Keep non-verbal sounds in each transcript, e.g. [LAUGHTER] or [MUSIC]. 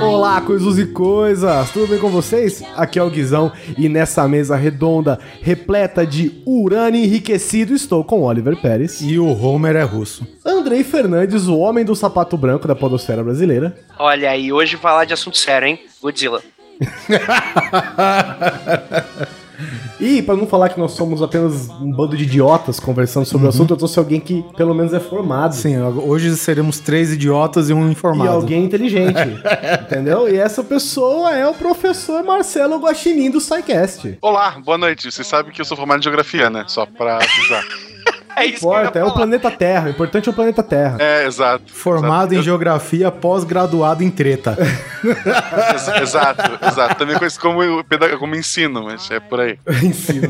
Olá, coisas e coisas! Tudo bem com vocês? Aqui é o Guizão e nessa mesa redonda, repleta de urânio enriquecido, estou com Oliver Pérez. E o Homer é russo. Andrei Fernandes, o homem do sapato branco da podosfera brasileira. Olha aí, hoje falar de assunto sério, hein? Godzilla. [LAUGHS] E para não falar que nós somos apenas um bando de idiotas conversando sobre uhum. o assunto, eu trouxe alguém que pelo menos é formado. Sim, hoje seremos três idiotas e um informado. E alguém inteligente, [LAUGHS] entendeu? E essa pessoa é o professor Marcelo Guaxinim do SciCast. Olá, boa noite. Você sabe que eu sou formado em geografia, né? Só pra avisar. [LAUGHS] É isso importa, é o planeta Terra. O importante é o planeta Terra. É, exato. Formado exato. em geografia, pós-graduado em treta. exato, exato. Também conhecido como, como ensino, mas é por aí. [LAUGHS] ensino.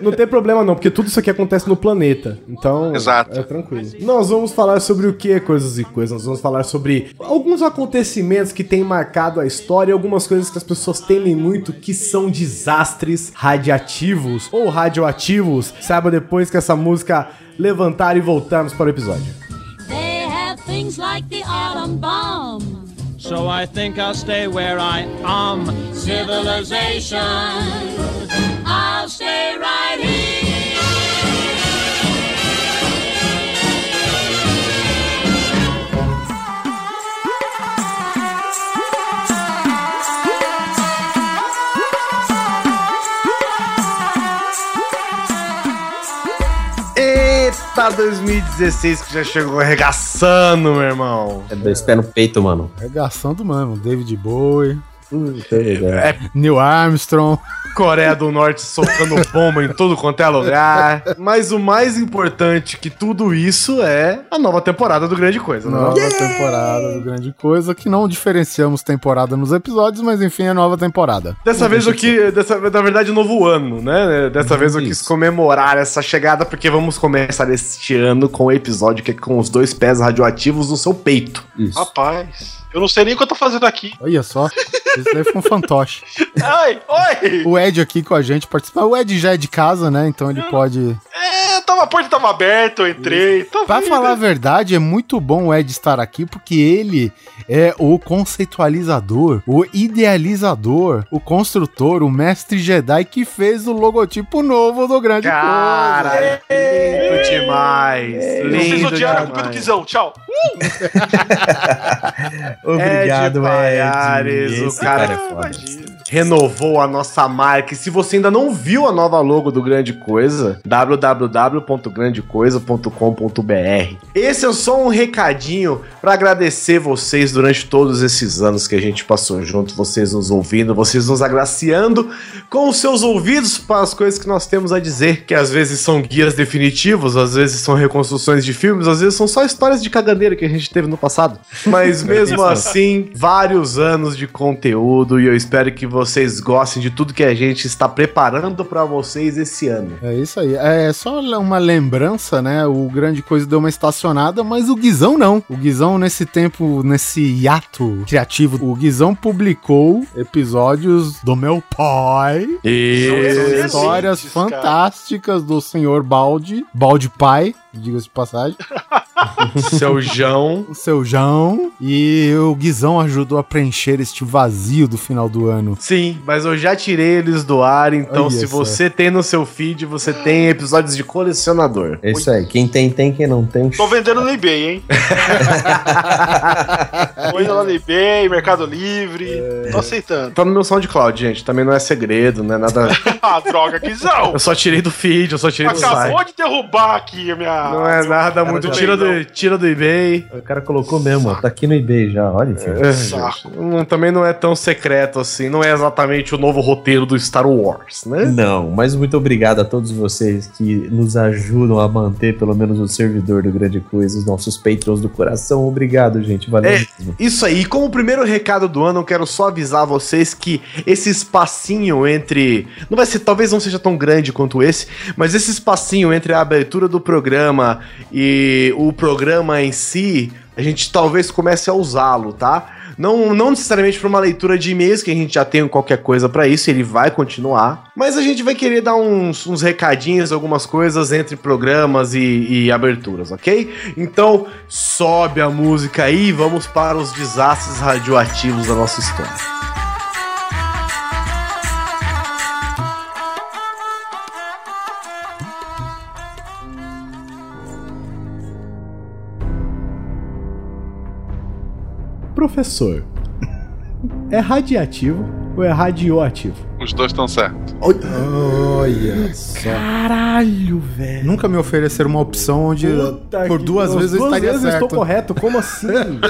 não tem problema não, porque tudo isso aqui acontece no planeta. Então, exato. é tranquilo. Nós vamos falar sobre o que, coisas e coisas. Nós vamos falar sobre alguns acontecimentos que têm marcado a história, algumas coisas que as pessoas temem muito, que são desastres radiativos ou radioativos. Saiba depois que essa música música Levantar e voltarmos para o episódio. They have things like the atom bomb. So I think I'll stay where I am. Civilization. I'll stay right here. Eita, 2016 que já chegou arregaçando, meu irmão. É dois pés no peito, mano. Arregaçando, mano. David Bowie. É, é, Neil Armstrong. Coreia do Norte socando [LAUGHS] bomba em tudo quanto é lugar. Mas o mais importante que tudo isso é a nova temporada do Grande Coisa. Né? Nova yeah! temporada do Grande Coisa, que não diferenciamos temporada nos episódios, mas enfim, é nova temporada. Dessa vez o que. Dessa, na verdade, novo ano, né? Dessa vez eu quis comemorar essa chegada, porque vamos começar este ano com o episódio que é com os dois pés radioativos no seu peito. Isso. Rapaz. Eu não sei nem o que eu tô fazendo aqui. Olha só. Isso daí foi um fantoche. [LAUGHS] Oi, oi! O Ed aqui com a gente participar. O Ed já é de casa, né? Então ele pode. É, tava, a porta tava aberta, eu entrei. Pra falar a verdade, é muito bom o Ed estar aqui, porque ele é o conceitualizador, o idealizador, o construtor, o mestre Jedi que fez o logotipo novo do Grande Cara, Coisa. lindo demais. É. Lindo Vocês odiaram a culpa do Guizão. Tchau. [LAUGHS] Obrigado, Ed. Payares, o cara, cara é foda renovou a nossa marca. E se você ainda não viu a nova logo do Grande Coisa, www.grandecoisa.com.br. Esse é só um recadinho para agradecer vocês durante todos esses anos que a gente passou junto, vocês nos ouvindo, vocês nos agraciando com os seus ouvidos para as coisas que nós temos a dizer, que às vezes são guias definitivos, às vezes são reconstruções de filmes, às vezes são só histórias de caganeira que a gente teve no passado. Mas [LAUGHS] mesmo assim, vários anos de conteúdo e eu espero que vocês gostem de tudo que a gente está preparando para vocês esse ano. É isso aí. É só uma lembrança, né? O Grande Coisa deu uma estacionada, mas o Guizão não. O Guizão, nesse tempo, nesse hiato criativo, o Guizão publicou episódios do meu pai. E histórias fantásticas do senhor Balde, Balde pai, diga-se de passagem. [LAUGHS] seu João. Seu João. E o Guizão ajudou a preencher este vazio do final do ano. Sim, mas eu já tirei eles do ar, então se você tem no seu feed, você tem episódios de colecionador. É isso aí. Quem tem, tem. Quem não tem. Tô vendendo no eBay, hein? [LAUGHS] Tô indo lá no eBay, Mercado Livre. É... Tô aceitando. Tá no meu SoundCloud, gente. Também não é segredo, não é nada. [LAUGHS] ah, droga, Guizão! Eu só tirei do feed, eu só tirei Acabou do site. Acabou de derrubar aqui a minha. Não é nada muito. Tira do, tira do eBay. O cara colocou mesmo, ó, tá aqui no eBay já, olha. É, também não é tão secreto assim, não é exatamente o novo roteiro do Star Wars, né? Não, mas muito obrigado a todos vocês que nos ajudam a manter pelo menos o servidor do Grande Coisa, os nossos patrons do coração. Obrigado, gente, valeu. É, isso aí, como primeiro recado do ano, eu quero só avisar vocês que esse espacinho entre. Não vai ser, talvez não seja tão grande quanto esse, mas esse espacinho entre a abertura do programa e o programa em si, a gente talvez comece a usá-lo, tá? Não, não necessariamente para uma leitura de e-mails, que a gente já tem qualquer coisa para isso, ele vai continuar. Mas a gente vai querer dar uns, uns recadinhos, algumas coisas entre programas e, e aberturas, ok? Então, sobe a música aí e vamos para os desastres radioativos da nossa história. Professor, é radiativo ou é radioativo? Os dois estão certos. Olha só. Caralho, velho. Nunca me ofereceram uma opção onde Puta por duas As vezes eu estaria vezes certo. eu estou correto, como assim? [LAUGHS]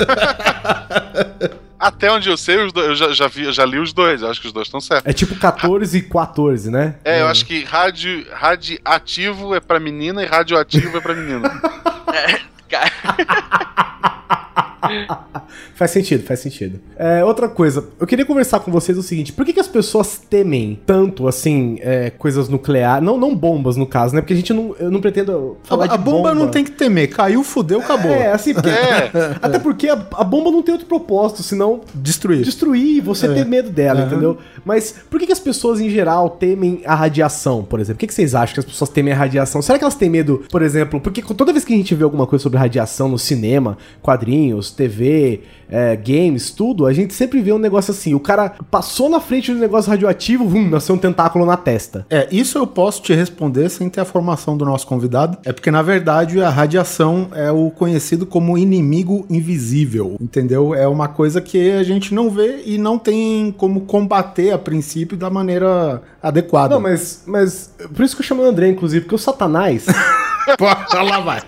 Até onde eu sei, eu já, já vi, eu já li os dois. Eu acho que os dois estão certos. é tipo 14 e 14, né? É, eu acho que radio, radiativo é pra menina e radioativo é pra menino. [LAUGHS] [LAUGHS] Faz sentido, faz sentido. É, outra coisa, eu queria conversar com vocês o seguinte: por que, que as pessoas temem tanto, assim, é, coisas nucleares? Não, não bombas, no caso, né? Porque a gente não. Eu não pretendo falar A, de a bomba, não tem que temer. Caiu, fudeu, acabou. É, assim, porque. [LAUGHS] É. Até porque a, a bomba não tem outro propósito, senão Destruir. destruir e você É. ter medo dela, Aham. entendeu? Mas por que, que as pessoas em geral temem a radiação, por exemplo? Por que, que vocês acham que as pessoas temem a radiação? Será que elas têm medo, por exemplo, porque toda vez que a gente vê alguma coisa sobre radiação no cinema, quadrinhos, TV, é, games, tudo, a gente sempre vê um negócio assim: o cara passou na frente do negócio radioativo, vum, nasceu um tentáculo na testa. É, isso eu posso te responder sem ter a formação do nosso convidado. É porque, na verdade, a radiação é o conhecido como inimigo invisível, entendeu? É uma coisa que a gente não vê e não tem como combater a princípio da maneira adequada. Não, mas, mas. Por isso que eu chamo o André, inclusive, porque o Satanás [LAUGHS] Pô, lá vai.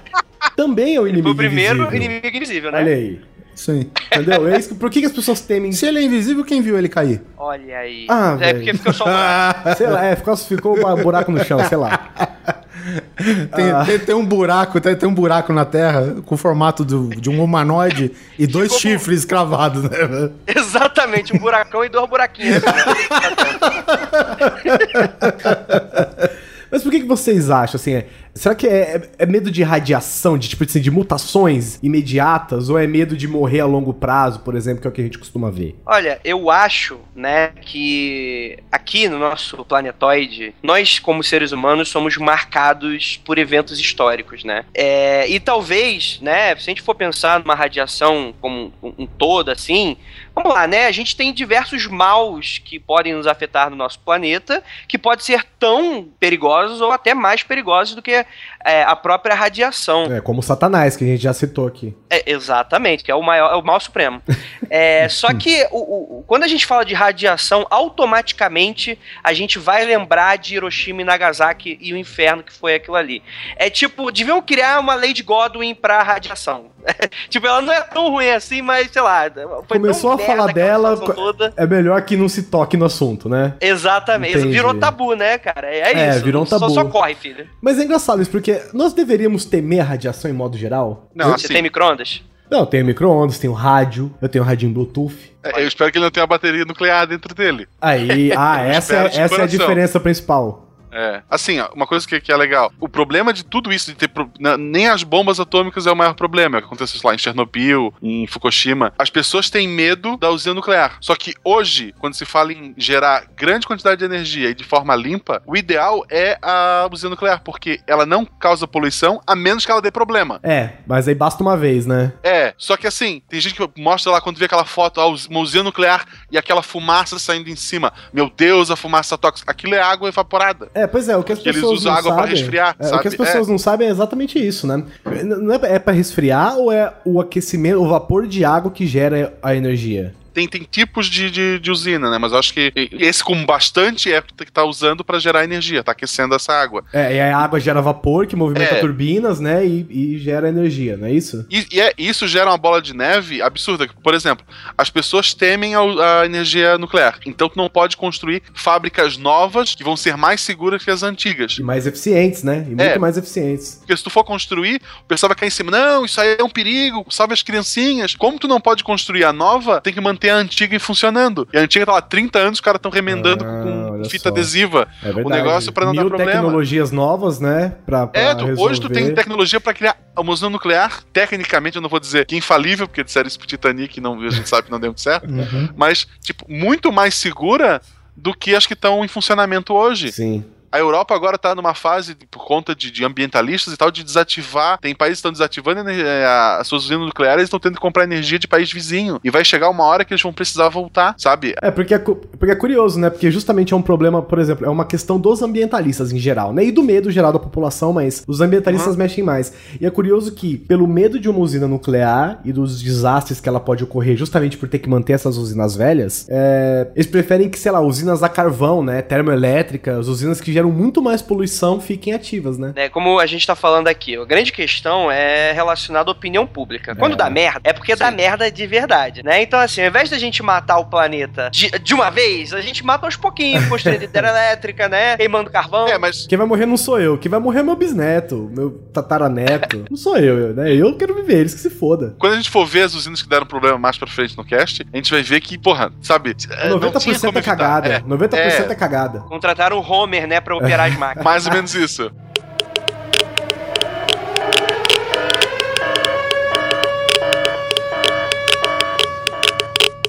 Também é o inimigo Foi o primeiro invisível. inimigo invisível, né? Olha aí. Sim. Entendeu? É isso que, por que, que as pessoas temem? Se ele é invisível, quem viu ele cair? Olha aí. Ah, é porque ficou só. [LAUGHS] Sei lá, é, ficou, ficou um buraco no chão, sei lá. [LAUGHS] Tem, Ah. tem- tem um buraco, tem, tem um buraco na Terra com o formato do- de um humanoide e dois Ficou- chifres cravados, né? [LAUGHS] Exatamente, um buracão e dois buraquinhos. Mas por que, que vocês acham, assim, é, será que é, é- é medo de radiação, de tipo assim, de mutações imediatas, ou é medo de morrer a longo prazo, por exemplo, que é o que a gente costuma ver? Olha, eu acho, né, que aqui no nosso planetoide, nós, como seres humanos, somos marcados por eventos históricos, né? É, e talvez, né, se a gente for pensar numa radiação como um, um todo, assim, vamos lá, né? A gente tem diversos maus que podem nos afetar no nosso planeta, que podem ser tão perigosos ou até mais perigosos do que é, a própria radiação. É, como Satanás, que a gente já citou aqui. É, exatamente, que é o maior, é o mal supremo. É, [LAUGHS] só que o, o- quando a gente fala de radiação, automaticamente a gente vai lembrar de Hiroshima e Nagasaki e o inferno que foi aquilo ali. É tipo, deviam criar uma de Godwin pra radiação. [LAUGHS] tipo, ela não é tão ruim assim, mas sei lá. Começou a falar dela. É melhor que não se toque no assunto, né? Exatamente, Entendi. virou tabu, né, cara? É, É, isso. virou um Só- tabu. Só, corre, filho. Mas é engraçado isso, porque nós deveríamos temer a radiação em modo geral? Não, Você tem micro-ondas? Não, eu tenho micro-ondas, tenho rádio, eu tenho radinho Bluetooth. é, eu espero que ele não tenha a bateria nuclear dentro dele. Aí, [LAUGHS] ah, essa, é, de essa é a diferença principal. É. Assim, ó, uma coisa que, que é legal. O problema de tudo isso, de ter. pro- nem as bombas atômicas é o maior problema. É o que aconteceu lá em Chernobyl, em Fukushima. As pessoas têm medo da usina nuclear. Só que hoje, quando se fala em gerar grande quantidade de energia e de forma limpa, o ideal é a usina nuclear, porque ela não causa poluição, a menos que ela dê problema. É, mas aí basta uma vez, né? É, só que assim, tem gente que mostra lá quando vê aquela foto, ah, uma usina nuclear e aquela fumaça saindo em cima. Meu Deus, a fumaça tóxica. Aquilo é água evaporada. É, pois é, o que as Que eles pessoas usam não água pra sabem. resfriar, é, o que as pessoas não sabem é exatamente isso, né? Não é, é para resfriar ou é o aquecimento, o vapor de água que gera a energia? Tem, tem tipos de, de, de usina, né? Mas eu acho que esse com bastante é que tá usando para gerar energia, tá aquecendo essa água. É, e a água gera vapor que movimenta É. turbinas, né? E, e gera energia, não é isso? E, e é, isso gera uma bola de neve absurda. Por exemplo, as pessoas temem a, a energia nuclear. Então tu não pode construir fábricas novas que vão ser mais seguras que as antigas. E mais eficientes, né? E muito É. mais eficientes. Porque se tu for construir, o pessoal vai cair em cima. Não, isso aí é um perigo, salve as criancinhas. Como tu não pode construir a nova, tem que manter ter a antiga funcionando. E a antiga tá lá 30 anos, os caras estão remendando Ah, com fita só. adesiva. É. O negócio pra não dar Mil problema. tecnologias novas, né? Pra, pra É, tu- hoje tu tem tecnologia pra criar uma usina nuclear, tecnicamente eu não vou dizer que infalível, porque disseram isso pro Titanic e não, a gente sabe que não deu muito certo, Uhum. mas, tipo, muito mais segura do que as que estão em funcionamento hoje. Sim. A Europa agora tá numa fase, por conta de, de ambientalistas e tal, de desativar. Tem países que estão desativando eh, a- as suas usinas nucleares e estão tendo que comprar energia de país vizinho. E vai chegar uma hora que eles vão precisar voltar, sabe? É, porque é, porque é curioso, né? Porque justamente é um problema, por exemplo, é uma questão dos ambientalistas em geral, né? E do medo geral da população, mas os ambientalistas mexem mais. E é curioso que, pelo medo de uma usina nuclear e dos desastres que ela pode ocorrer justamente por ter que manter essas usinas velhas, é, eles preferem que, sei lá, usinas a carvão, né? Termoelétricas, usinas que geram muito mais poluição fiquem ativas, né? né, como a gente tá falando aqui, a grande questão é relacionada à opinião pública. Quando dá merda, é porque dá merda de verdade, né? Então, assim, ao invés da gente matar o planeta de, de uma vez, a gente mata aos pouquinhos, construindo [LAUGHS] hidrelétrica, né? Queimando carvão. É, mas Quem vai morrer não sou eu, quem vai morrer é meu bisneto, meu tataraneto. não sou eu, né? Eu quero viver, eles que se foda. quando a gente for ver as usinas que deram problema mais pra frente no cast, a gente vai ver que, porra, sabe? eh, não tinha 90% como é cagada. É, 90% é. é. cagada. Contrataram o Homer, né, pra operar as máquinas. mais ou menos isso.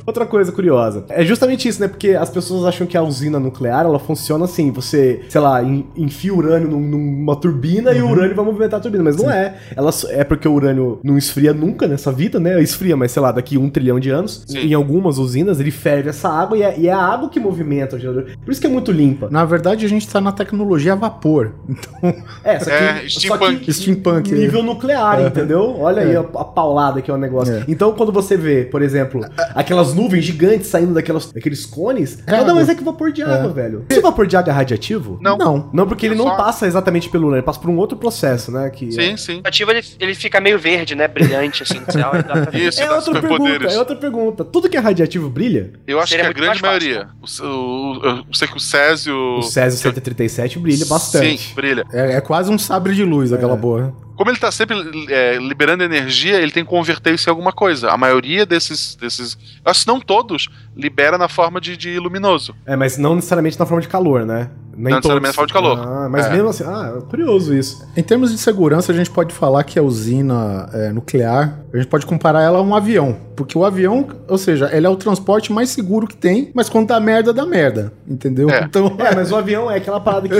Outra coisa curiosa. É justamente isso, né? Porque as pessoas acham que a usina nuclear, ela funciona assim. Você, sei lá, en- enfia urânio num- numa turbina e o urânio vai movimentar a turbina. Mas não é. Ela só- é porque o urânio não esfria nunca nessa vida, né? Esfria, mas sei lá, daqui um trilhão de anos. Sim. Em algumas usinas, ele ferve essa água e é, e é a água que movimenta o gerador. Por isso que é muito limpa. Na verdade, a gente tá na tecnologia a vapor. Então, É, só que, [LAUGHS] É, só steampunk. que Steampunk, é. nível nuclear, entendeu? Olha aí a, a paulada que é o negócio. É. Então, quando você vê, por exemplo, aquelas nuvens gigantes saindo daquelas, daqueles cones, É nada mais é que vapor de água, velho. Esse vapor de água é radiativo? Não. não. Não, porque ele não Só- passa exatamente pelo urânio, ele passa por um outro processo, né? Que Sim, sim. O ativo ele, ele fica meio verde, né? Brilhante, assim, no céu. Isso, É dá outra pergunta, superpoderes. é outra pergunta. Tudo que é radiativo brilha? Eu acho Seria que a grande maioria. O, o, eu sei que o Césio. O Césio 137 brilha bastante. Sim, brilha. É, é quase um sabre de luz aquela porra. Como ele tá sempre é, liberando energia, ele tem que converter isso em alguma coisa. A maioria desses. desses acho que não todos, libera na forma de, de luminoso. É, mas não necessariamente na forma de calor, né? Nem Não necessariamente na forma de calor. Ah, mas É. mesmo assim, ah, é curioso isso. Em termos de segurança, a gente pode falar que a usina é, nuclear, a gente pode comparar ela a um avião. Porque o avião, ou seja, ele é o transporte mais seguro que tem, mas quando dá merda, dá merda. Entendeu? É. Então, É, mas o avião é aquela parada que.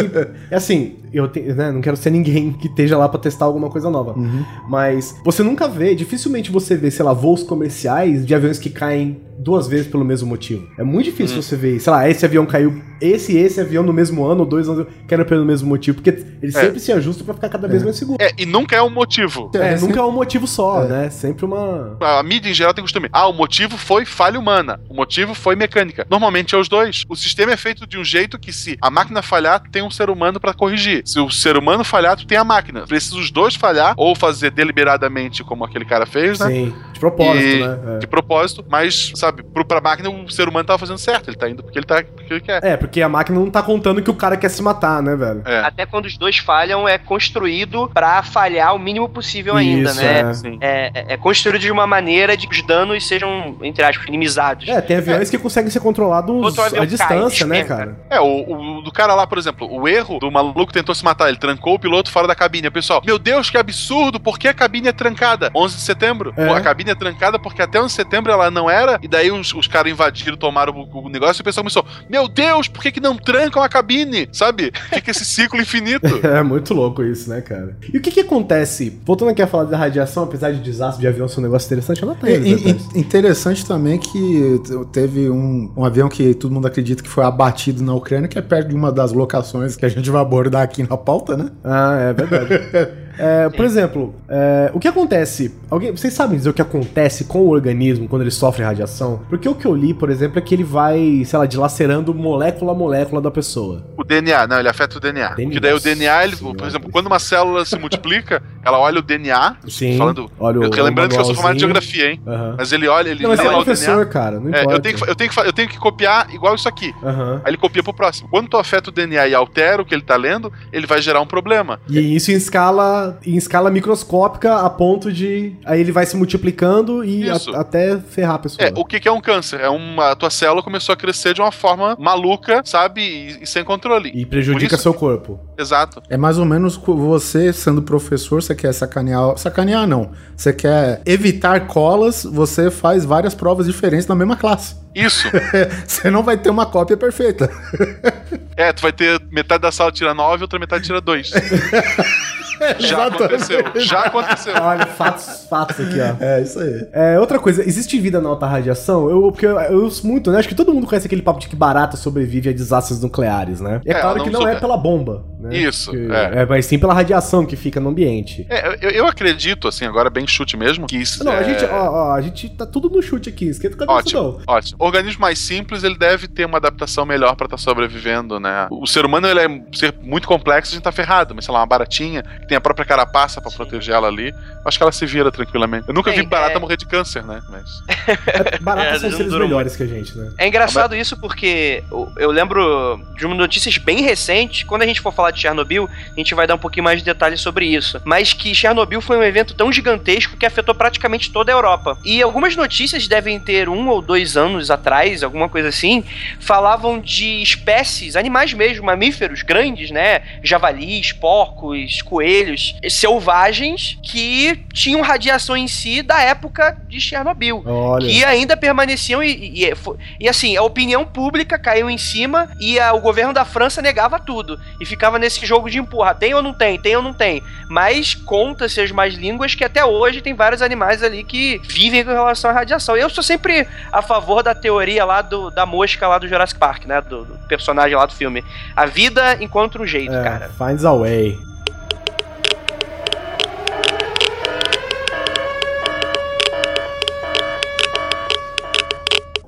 É assim, eu te- né, não quero ser ninguém que esteja lá pra testar alguma coisa nova. Mas você nunca vê, dificilmente você vê, sei lá, voos comerciais de aviões que caem duas vezes pelo mesmo motivo. É muito difícil você ver, sei lá, esse avião caiu, esse e esse avião no mesmo ano, ou dois anos caíram pelo mesmo motivo, porque eles É. sempre se ajustam pra ficar cada vez mais seguro. É, e nunca é um motivo. É, É, nunca é um motivo só, né? Sempre uma. A mídia em geral tem costume. Ah, o motivo foi falha humana. O motivo foi mecânica. Normalmente é os dois. O sistema é feito de um jeito que, se a máquina falhar, tem um ser humano pra corrigir. Se o ser humano falhar, tu tem a máquina. Precisa os dois falhar, ou fazer deliberadamente, como aquele cara fez, né? Sim, de propósito, E- né? É. De propósito, mas, sabe, pro, pra máquina o ser humano tava fazendo certo. Ele tá indo porque ele, tá, porque ele quer. É, porque a máquina não tá contando que o cara quer se matar, né, velho? É. Até quando os dois falham, é construído pra falhar o mínimo possível ainda, Isso, né? é. Sim. É, é- é construído de uma maneira de que os danos sejam, entre aspas, minimizados. É, tem aviões que conseguem ser controlados à distância, cai, né, cara? É, o, o do cara lá, por exemplo, o erro do maluco tentou se matar, ele trancou o piloto fora da cabine. O pessoal, meu Deus, que absurdo, por que a cabine é trancada? 11 de setembro. É. A cabine é trancada porque até 11 de setembro ela não era, e daí os, os caras invadiram, tomaram o, o negócio e o pessoal começou, meu Deus, por que, que não trancam a cabine? Sabe? Fica esse ciclo infinito. [LAUGHS] É muito louco isso, né, cara? E o que que acontece? Voltando aqui a falar da radiação, apesar de desastre de avião ser um negócio interessante, ela. É, in- detalhes. in- interessante também que te- teve um, um avião que todo mundo acredita que foi abatido na Ucrânia, que é perto de uma das locações que a gente vai abordar aqui na pauta, né? Ah, é verdade. [LAUGHS] É, por exemplo, é, o que acontece? Alguém, vocês sabem dizer o que acontece com o organismo quando ele sofre radiação? Porque o que eu li, por exemplo, é que ele vai, sei lá, dilacerando molécula a molécula da pessoa. O DNA, não, ele afeta o DNA. DNA. Porque daí o DNA, ele, Senhora. por exemplo, quando uma célula se multiplica, ela olha o DNA, Sim. falando. olha o- eu, lembrando que eu sou formado em geografia, hein? Mas ele olha, ele Não, mas você é professor, cara, não É, importa. eu, tenho que, eu, tenho que, eu tenho que copiar igual isso aqui. Aí ele copia pro próximo. Quando tu afeta o DNA e altera o que ele tá lendo, ele vai gerar um problema. E isso em escala escala, em escala microscópica a ponto de. Aí ele vai se multiplicando e a- até ferrar a pessoa. É, o que, que é um câncer? É uma. A tua célula começou a crescer de uma forma maluca, sabe? E, e sem controle. E prejudica isso- seu corpo. Exato. É mais ou menos você, sendo professor, você quer sacanear. Sacanear não. Você quer evitar colas, você faz várias provas diferentes na mesma classe. Isso. [LAUGHS] Você não vai ter uma cópia perfeita. [LAUGHS] é, tu vai ter metade da sala tira 9, outra metade tira 2. [LAUGHS] Já aconteceu. Já aconteceu. Olha, fatos, fatos aqui, ó. É, isso aí. É, outra coisa, existe vida na alta radiação? Eu, porque eu, eu uso muito, né? Acho que todo mundo conhece aquele papo de que barata sobrevive a desastres nucleares, né? É, É, claro não que não super- é pela bomba, né? Isso, Que- é. Mas sim pela radiação que fica no ambiente. É, eu, eu acredito, assim, agora bem chute mesmo, que isso. Não, é... a gente, ó, ó, a gente tá tudo no chute aqui, esquenta a cabeça Ótimo, ótimo. Organismo mais simples, ele deve ter uma adaptação melhor pra estar sobrevivendo, né? O ser humano, ele é um ser muito complexo, a gente tá ferrado. Mas, sei lá, uma baratinha, que tem a própria carapaça pra proteger ela ali, acho que ela se vira tranquilamente. Eu nunca vi barata é- morrer de câncer, né? Mas... [LAUGHS] É, baratas É, são seres melhores que a gente, né? É engraçado isso porque eu- lembro de uma notícias bem recentes. Quando a gente for falar de Chernobyl, a gente vai dar um pouquinho mais de detalhes sobre isso. Mas que Chernobyl foi um evento tão gigantesco que afetou praticamente toda a Europa. E algumas notícias devem ter um ou dois anos atrás, alguma coisa assim, falavam de espécies, animais mesmo, mamíferos grandes, né? Javalis, porcos, coelhos, selvagens que tinham radiação em si da época de Chernobyl Olha. que ainda permaneciam e, e, fo- e, assim, a opinião pública caiu em cima e a- o governo da França negava tudo. E ficava nesse jogo de empurra, tem ou não tem, tem ou não tem. Mas conta-se as mais línguas que até hoje tem vários animais ali que vivem com relação à radiação. Eu sou sempre a favor da teoria lá do, da mosca lá do Jurassic Park, né? Do, do personagem lá do filme. A vida encontra um jeito, É, cara. finds a way.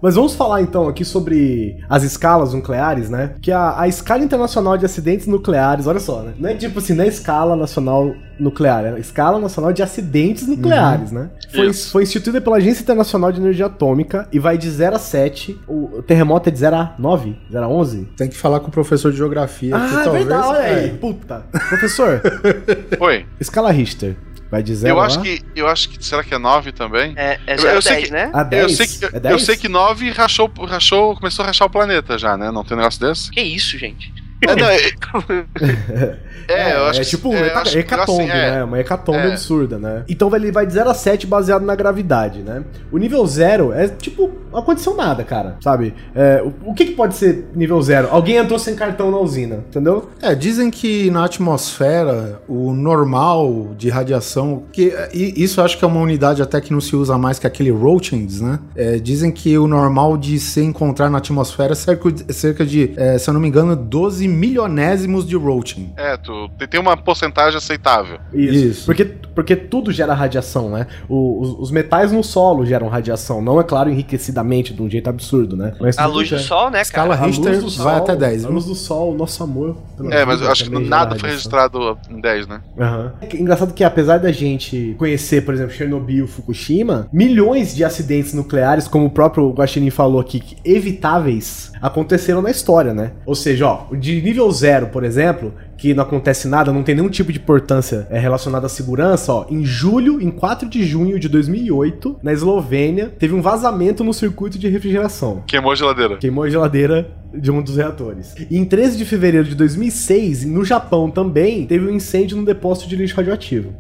Mas vamos falar então aqui sobre as escalas nucleares, né? Que a, a escala internacional de acidentes nucleares, olha só, né? Não é tipo assim, não é escala nacional nuclear, é a escala nacional de acidentes nucleares, né? Foi, foi instituída pela Agência Internacional de Energia Atômica e vai de 0 a 7. O terremoto é de 0 a 9, 0 a 11. Tem que falar com o professor de geografia. que Ah, é talvez- verdade, olha aí. é. Puta. Professor, [LAUGHS] Oi. escala Richter. Vai de 0 Eu acho que. Eu acho que. Será que é 9 também? É, é Eu- 0 eu sei 10, que- né? A 10? Eu sei, que, é eu 10? sei que 9 rachou, rachou, começou a rachar o planeta já, né? Não tem um negócio desse? Que isso, gente? É, não, é, [LAUGHS] é, eu acho é que- tipo um é, heca- que- hecatombe, assim, é. né? Uma hecatombe É. absurda, né? Então ele vai de 0 a 7 baseado na gravidade, né? O nível 0 é tipo, não aconteceu nada, cara, sabe? É, o, o que, que pode ser nível 0? Alguém entrou sem cartão na usina, entendeu? É, dizem que na atmosfera o normal de radiação, que e isso eu acho que é uma unidade até que não se usa mais que aquele Roentgens, né? É, dizem que o normal de se encontrar na atmosfera é cerca de, cerca de é, se eu não me engano, 12 milionésimos de Roentgen. É, tu tem- uma porcentagem aceitável. Isso. Isso. Porque, porque tudo gera radiação, né? O- os, os metais no solo geram radiação. Não, é claro, enriquecidamente, de um jeito absurdo, né? Mas A luz do sol, né, Escala cara? A luz Richter do vai sol- até 10, A luz do sol, o nosso amor. É, mas eu acho que nada foi registrado em 10, né? Aham. É Engraçado que apesar da gente conhecer, por exemplo, Chernobyl, Fukushima, milhões de acidentes nucleares, como o próprio Guaxinim falou aqui, evitáveis, aconteceram na história, né? Ou seja, ó, o nível zero, por exemplo, que não acontece nada, não tem nenhum tipo de importância é, relacionada à segurança, ó, em julho, em 4 de junho de 2008, na Eslovênia, teve um vazamento no circuito de refrigeração. Queimou a geladeira. Queimou a geladeira de um dos reatores. E em 13 de fevereiro de 2006, no Japão também, teve um incêndio no depósito de lixo radioativo.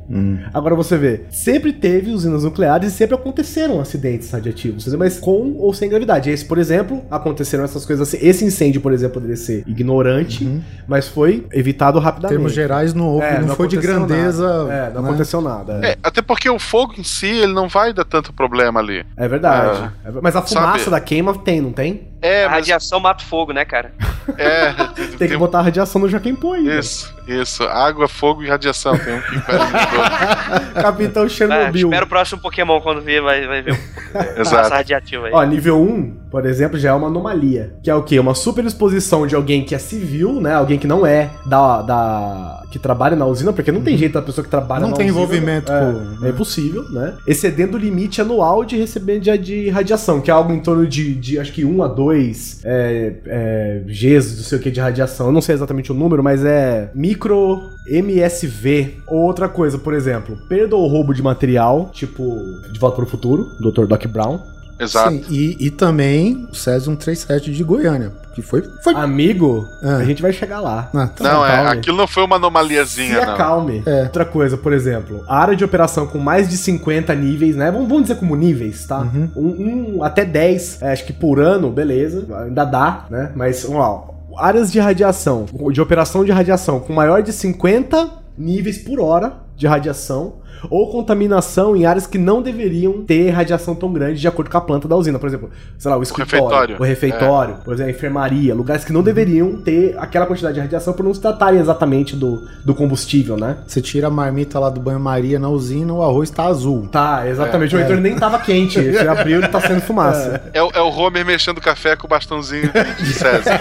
Agora você vê, sempre teve usinas nucleares e sempre aconteceram acidentes radiativos, mas com ou sem gravidade. Esse, por exemplo, aconteceram essas coisas assim. Esse incêndio, por exemplo, poderia ser ignorante, mas foi evitado Em rapidamente. termos gerais, não, houve, É, não, foi de grandeza. nada. É, não né? aconteceu nada. É, É, até porque o fogo em si, ele não vai dar tanto problema ali. É verdade. É ver- mas a fumaça sabe- da queima tem, não tem? É, a mas. radiação mata o fogo, né, cara? É, [LAUGHS] Tem que botar a radiação no Joaquim Pô aí. Isso, isso. Água, fogo e radiação. Tem um que [LAUGHS] Capitão Ah, Chernobyl. espera o próximo Pokémon quando vir, vai, vai ver um [LAUGHS] Exato. massa radiativa aí. Ó, nível 1, por exemplo, já é uma anomalia. Que é o quê? Uma superexposição de alguém que é civil, né? Alguém que não é da. da que trabalha na usina, porque não tem jeito da pessoa que trabalha Não na tem usina. envolvimento é, com- É impossível, né? Excedendo o limite anual de recebimento de, de radiação, que é algo em torno de, de acho que 1 a 2 é, é, Gs Gs, não sei o que, de radiação. Eu não sei exatamente o número, mas é micro MSV. Ou outra coisa, por exemplo, perda ou roubo de material, tipo De Volta para o Futuro, Dr. Doc Brown. Exato. Sim, e, e também o Césio 137 de Goiânia, que foi... foi... Amigo, Ah. a gente vai chegar lá. Ah, tá. Não, é, aquilo não foi uma Se anomaliazinha, não. acalme. É. Outra coisa, por exemplo, a área de operação com mais de 50 níveis, né? Vamos, vamos dizer como níveis, tá? Uhum. Um, um até 10, é, acho que por ano, beleza, ainda dá, né? Mas, vamos lá, áreas de radiação, de operação de radiação com maior de 50 níveis por hora de radiação ou contaminação em áreas que não deveriam ter radiação tão grande de acordo com a planta da usina. Por exemplo, sei lá, o escritório, refeitório. o refeitório, por exemplo, a enfermaria, lugares que não deveriam ter aquela quantidade de radiação por não se tratarem exatamente do, do combustível, né? Você tira a marmita lá do banho-maria na usina, o arroz tá azul. Tá, exatamente. o Heitor nem tava quente. Você [LAUGHS] abriu e tá saindo fumaça. É, o- é o Homer mexendo café com o bastãozinho de, de [LAUGHS] César.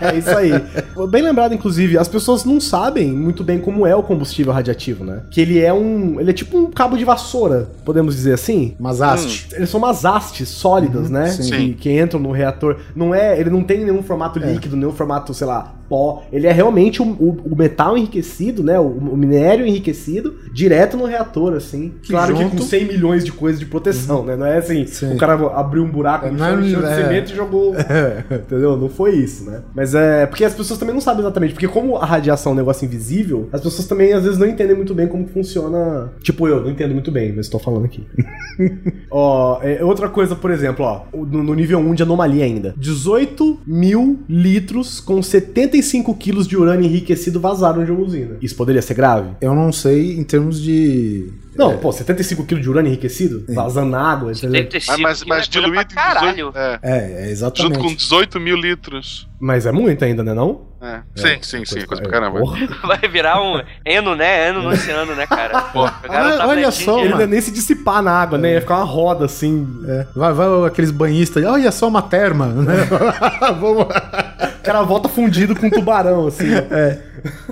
É isso aí. Bem lembrado, inclusive, as pessoas não sabem muito bem como é o combustível radiativo, né? Que ele é um. Ele é tipo um cabo de vassoura, podemos dizer assim. Mas haste. Eles são umas hastes sólidas, né? sim. Que, que entram no reator. Não é, ele não tem nenhum formato líquido, nenhum formato, sei lá, pó. Ele é realmente o, o- o metal enriquecido, né? O, o minério enriquecido, direto no reator, assim. Que claro que junto- com 100 milhões de coisas de proteção, né? Não é assim, Sim. o cara abriu um buraco no Não é- chão, encheu de é. cimento e jogou. [LAUGHS] Entendeu? Não foi isso, né? Mas é. Porque as pessoas também não sabem exatamente. Porque, como a radiação é um negócio invisível, as pessoas também às vezes não entendem muito bem como funciona. Tipo, eu não entendo muito bem, mas tô falando aqui. [LAUGHS] ó, é, outra coisa, por exemplo, ó, no, no nível 1 de anomalia ainda: 18 mil litros com 75 quilos de urânio enriquecido vazaram de uma usina. Isso poderia ser grave? Eu não sei em termos de. Não, pô, 75 quilos de urânio enriquecido? Vazando na água, entendeu? Mas, mas, mas é coisa diluído em caralho. 18. É, É, é exatamente. junto com 18 mil litros. Mas é muito ainda, né? Não? É. Sim, sim, sim, coisa pra caramba. Porra. [LAUGHS] Vai virar um Eno, né? Eno no oceano, né, cara? Pô, pegaram Ah, um olha só, Ele não ia nem se dissipar na água, né? Ia ficar uma roda assim. É. Vai, vai aqueles banhistas, olha só uma terma, né? [LAUGHS] Vamos. O cara volta fundido com um tubarão, assim. É.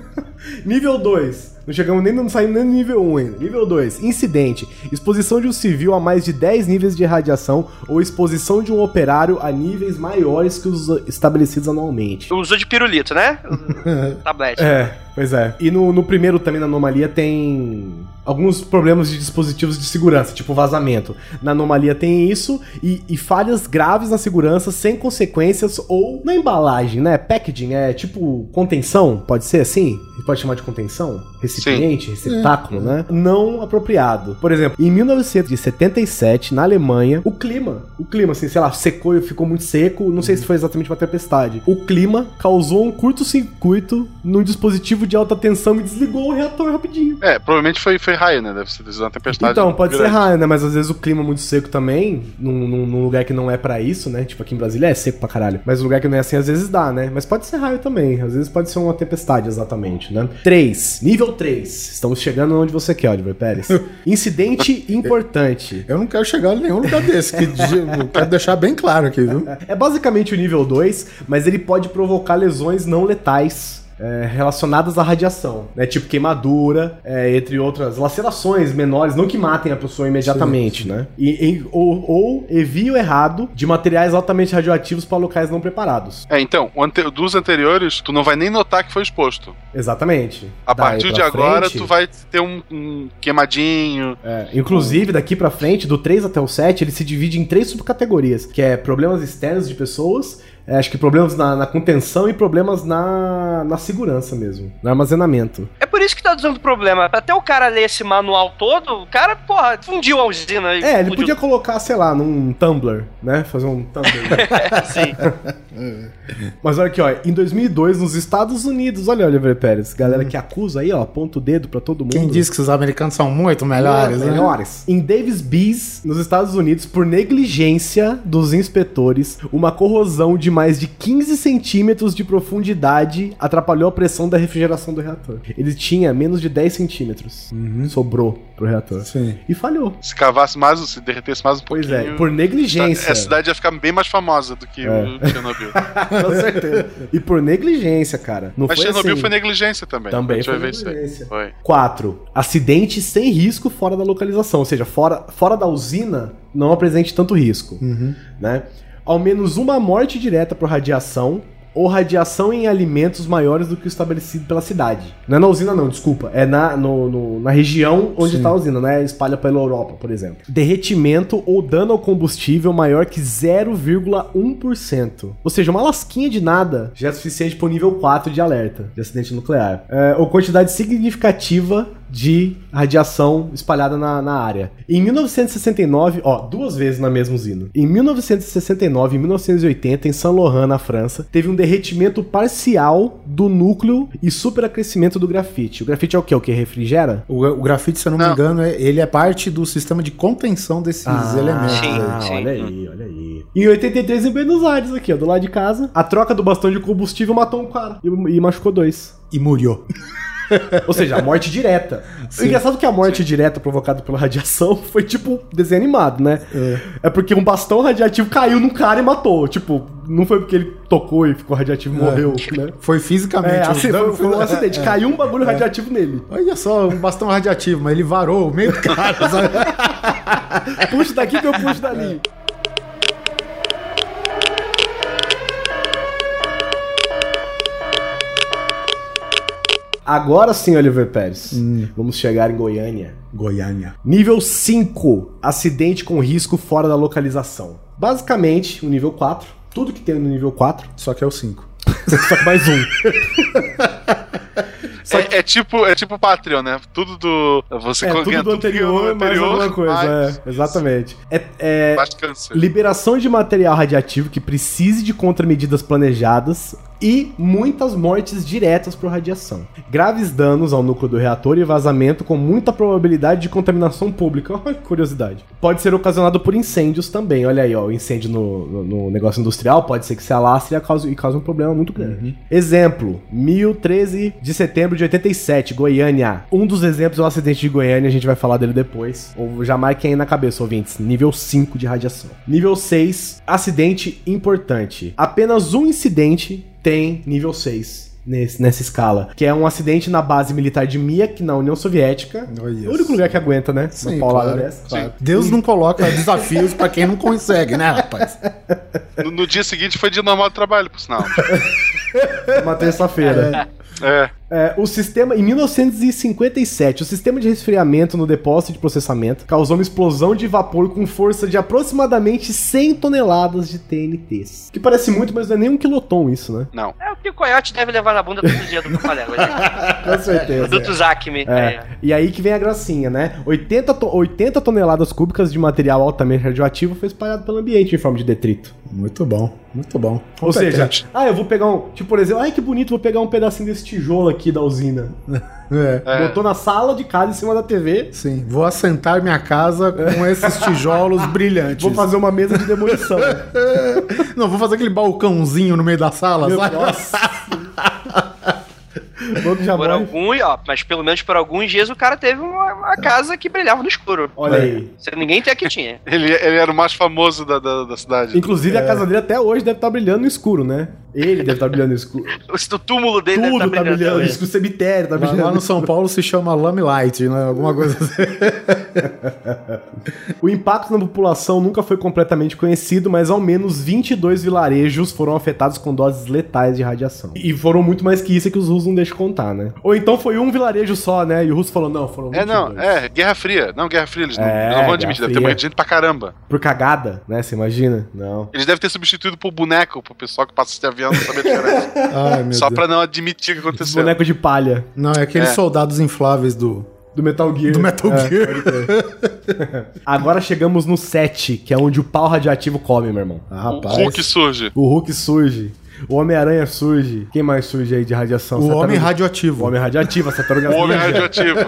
[LAUGHS] nível 2. Não chegamos nem, não saímos nem no nível 1 ainda. Nível 2. Incidente. Exposição de um civil a mais de 10 níveis de radiação ou exposição de um operário a níveis maiores que os estabelecidos anualmente. Usou de pirulito, né? [LAUGHS] Tablete. É, pois é. E no, no primeiro também na anomalia tem alguns problemas de dispositivos de segurança, tipo vazamento. Na anomalia tem isso e, e falhas graves na segurança sem consequências ou na embalagem, né? Packaging é tipo contenção, pode ser assim? Pode chamar de contenção? Recipiente, receptáculo, né? Não apropriado. Por exemplo, em 1977, na Alemanha, o clima, o clima, assim, sei lá, secou e ficou muito seco, não sei se foi exatamente uma tempestade. O clima causou um curto-circuito no dispositivo de alta tensão e desligou o reator rapidinho. É, provavelmente foi, foi raio, né? Deve ser ser uma tempestade. Então, pode ser grande. raio, né? Mas às vezes o clima muito seco também, num, num- num lugar que não é pra isso, né? Tipo aqui em Brasília é seco pra caralho. Mas no lugar que não é assim, às vezes dá, né? Mas pode ser raio também. Às vezes pode ser uma tempestade, exatamente, né? 3. Nível 3. Estamos chegando onde você quer, Oliver Pérez. [LAUGHS] Incidente importante. Eu não quero chegar em nenhum lugar desse, que quero deixar bem claro aqui, viu? É basicamente o nível 2, mas ele pode provocar lesões não letais. É, relacionadas à radiação, né? Tipo queimadura, é, entre outras lacerações menores, não que matem a pessoa imediatamente, né? E, em- ou, ou envio errado de materiais altamente radioativos para locais não preparados. É, então, o ante- dos anteriores, tu não vai nem notar que foi exposto. Exatamente. A Daí partir de agora, frente- tu vai ter um, um queimadinho. É, inclusive, daqui pra frente, do 3 até o 7, ele se divide em três subcategorias, que é problemas externos de pessoas, é, acho que problemas na, na contenção e problemas na, na segurança mesmo, no armazenamento. É por isso que tá dando problema. Até o cara ler esse manual todo, o cara, porra, fundiu a usina. É, ele podia colocar, sei lá, num Tumblr, né? Fazer um Tumblr. [LAUGHS] Sim. [LAUGHS] Mas olha aqui, ó, em 2002, nos Estados Unidos, olha, Oliver Pérez, galera que acusa aí, ó, aponta o dedo pra todo mundo. Quem disse que os americanos são muito melhores, né? Melhores. Em Davis Bees, nos Estados Unidos, por negligência dos inspetores, uma corrosão de mais de 15 centímetros de profundidade atrapalhou a pressão da refrigeração do reator. Ele tinha menos de 10 centímetros. Sobrou pro reator. Sim. E falhou. Se cavasse mais, se derretesse mais um Pois pouquinho. é, por negligência. A cidade ia ficar bem mais famosa do que É. o Chernobyl. [LAUGHS] Com certeza. E por negligência, cara. Não Mas foi Chernobyl assim. foi negligência também. Também A gente foi vai ver isso aí. negligência. Foi. 4. Acidente sem risco fora da localização, ou seja, fora, fora da usina não apresente tanto risco. Né? Ao menos uma morte direta por radiação, ou radiação em alimentos maiores do que o estabelecido pela cidade. Não é na usina, não, desculpa. É na, no- no- na região onde está a usina, né? Espalha pela Europa, por exemplo. Derretimento ou dano ao combustível maior que 0,1%. Ou seja, uma lasquinha de nada já é suficiente para o nível 4 de alerta de acidente nuclear. É, ou quantidade significativa de radiação espalhada na, na área. Em 1969, ó, duas vezes na mesma usina. Em 1969 e 1980, em Saint Laurent, na França, teve um derretimento parcial do núcleo e superacrescimento do grafite. O grafite é o quê? O que refrigera? O, o grafite, se eu não, me Não. engano, é- ele é parte do sistema de contenção desses elementos. sim. Ah, olha aí, olha aí. Em 83, em Buenos Aires, aqui, ó, do lado de casa, a troca do bastão de combustível matou um cara e, e machucou dois. E murió. [LAUGHS] Ou seja, a morte direta. O engraçado é que a morte direta provocada pela radiação [LAUGHS] foi tipo desenho animado, né? É. porque um bastão radiativo caiu num cara e matou. Tipo, não foi porque ele tocou e ficou radiativo e morreu, [LAUGHS] né? Foi fisicamente. É, assim, foi, foi um acidente. Caiu um bagulho radiativo nele. Olha só, um bastão radiativo, mas ele varou o meio do cara? Puxa daqui que eu puxo dali. Agora sim, Oliver Pérez. Vamos chegar em Goiânia. Goiânia. Nível 5, acidente com risco fora da localização. Basicamente, o nível 4, tudo que tem no nível 4, Só que é o 5. [LAUGHS] só que mais um. É, é tipo, é tipo Patreon, né? Tudo do. Você É tudo do que ganhou anterior, mais alguma coisa. mais- é, exatamente. É, é, liberação de material radiativo que precise de contramedidas planejadas e muitas mortes diretas por radiação. Graves danos ao núcleo do reator e vazamento com muita probabilidade de contaminação pública. [LAUGHS] Olha que curiosidade. Pode ser ocasionado por incêndios também. Olha aí, ó, o incêndio no, no- no negócio industrial pode ser que se alastre e cause, e cause um problema muito grande. Exemplo, 1013 de setembro de 87, Goiânia. Um dos exemplos é o acidente de Goiânia, a gente vai falar dele depois. Ou já marquem aí na cabeça, ouvintes. Nível 5 de radiação. Nível 6, acidente importante. Apenas um incidente tem nível 6. Nesse, nessa escala, que é um acidente na base militar de Miak, na União Soviética. Olha o único lugar que aguenta, né? Sim, Uma paulada claro, dessa. claro. Deus não coloca desafios pra quem não consegue, né, rapaz? No, no dia seguinte foi dia normal de trabalho, por sinal. [LAUGHS] Uma terça-feira. É. É, o sistema, em 1957, o sistema de resfriamento no depósito de processamento causou uma explosão de vapor com força de aproximadamente 100 toneladas de TNTs. Que parece muito, mas não é nem um quiloton isso, né? Não. É o que o coiote deve levar na bunda todo dia do Papaléguas. né? [LAUGHS] Com certeza. Produto Zacme. É. É. E aí que vem a gracinha, né? 80, to- 80 toneladas cúbicas de material altamente radioativo foi espalhado pelo ambiente em forma de detrito. Muito bom, muito bom. Ou seja, ah, eu vou pegar um. Tipo, por exemplo, ai que bonito, vou pegar um pedacinho desse tijolo aqui da usina. [LAUGHS] É. É. Botou na sala de casa em cima da TV. Sim, vou assentar minha casa com esses tijolos [LAUGHS] brilhantes. Vou fazer uma mesa de demolição. [LAUGHS] Não, vou fazer aquele balcãozinho no meio da sala, Meu sabe? Nossa. Bom que já Por morre. alguns, ó, mas pelo menos por alguns dias o cara teve uma, uma casa que brilhava no escuro. Olha aí. Se ninguém até que tinha. Ele, ele era o mais famoso da, da, da cidade. Inclusive, a casa dele até hoje deve estar brilhando no escuro, né? Ele deve estar brilhando no escuro. [LAUGHS] O, túmulo dele deve Tudo estar tá brilhando também. escuro. O cemitério tá Lá, brilhando. lá no São Paulo se chama Lame Light, né? Alguma coisa assim. [LAUGHS] O impacto na população nunca foi completamente conhecido, mas ao menos 22 vilarejos foram afetados com doses letais de radiação. E foram muito mais que isso é que os russos não deixam contar, né? Ou então foi um vilarejo só, né? E o russo falou, não, foram É, 22. não, é, Guerra Fria. Não, Guerra Fria, eles não, É, eles não vão admitir, deve ter morrido gente pra caramba. Por cagada, né? Você imagina? Não. Eles devem ter substituído por boneco, pro pessoal que passa de avião não saber a diferença. Ai, meu Só Deus. pra não admitir o que aconteceu. bonecos de palha Não, é aqueles É. soldados infláveis do, do Metal Gear. do Metal É. Gear. [LAUGHS] Agora chegamos no 7, que é onde o pau radioativo come, meu irmão. Ah, O rapaz. Hulk surge. O Hulk surge. O Homem-Aranha surge. Quem mais surge aí de radiação? O homem O radioativo. Homem radioativo, a tartaruga O homem radioativo.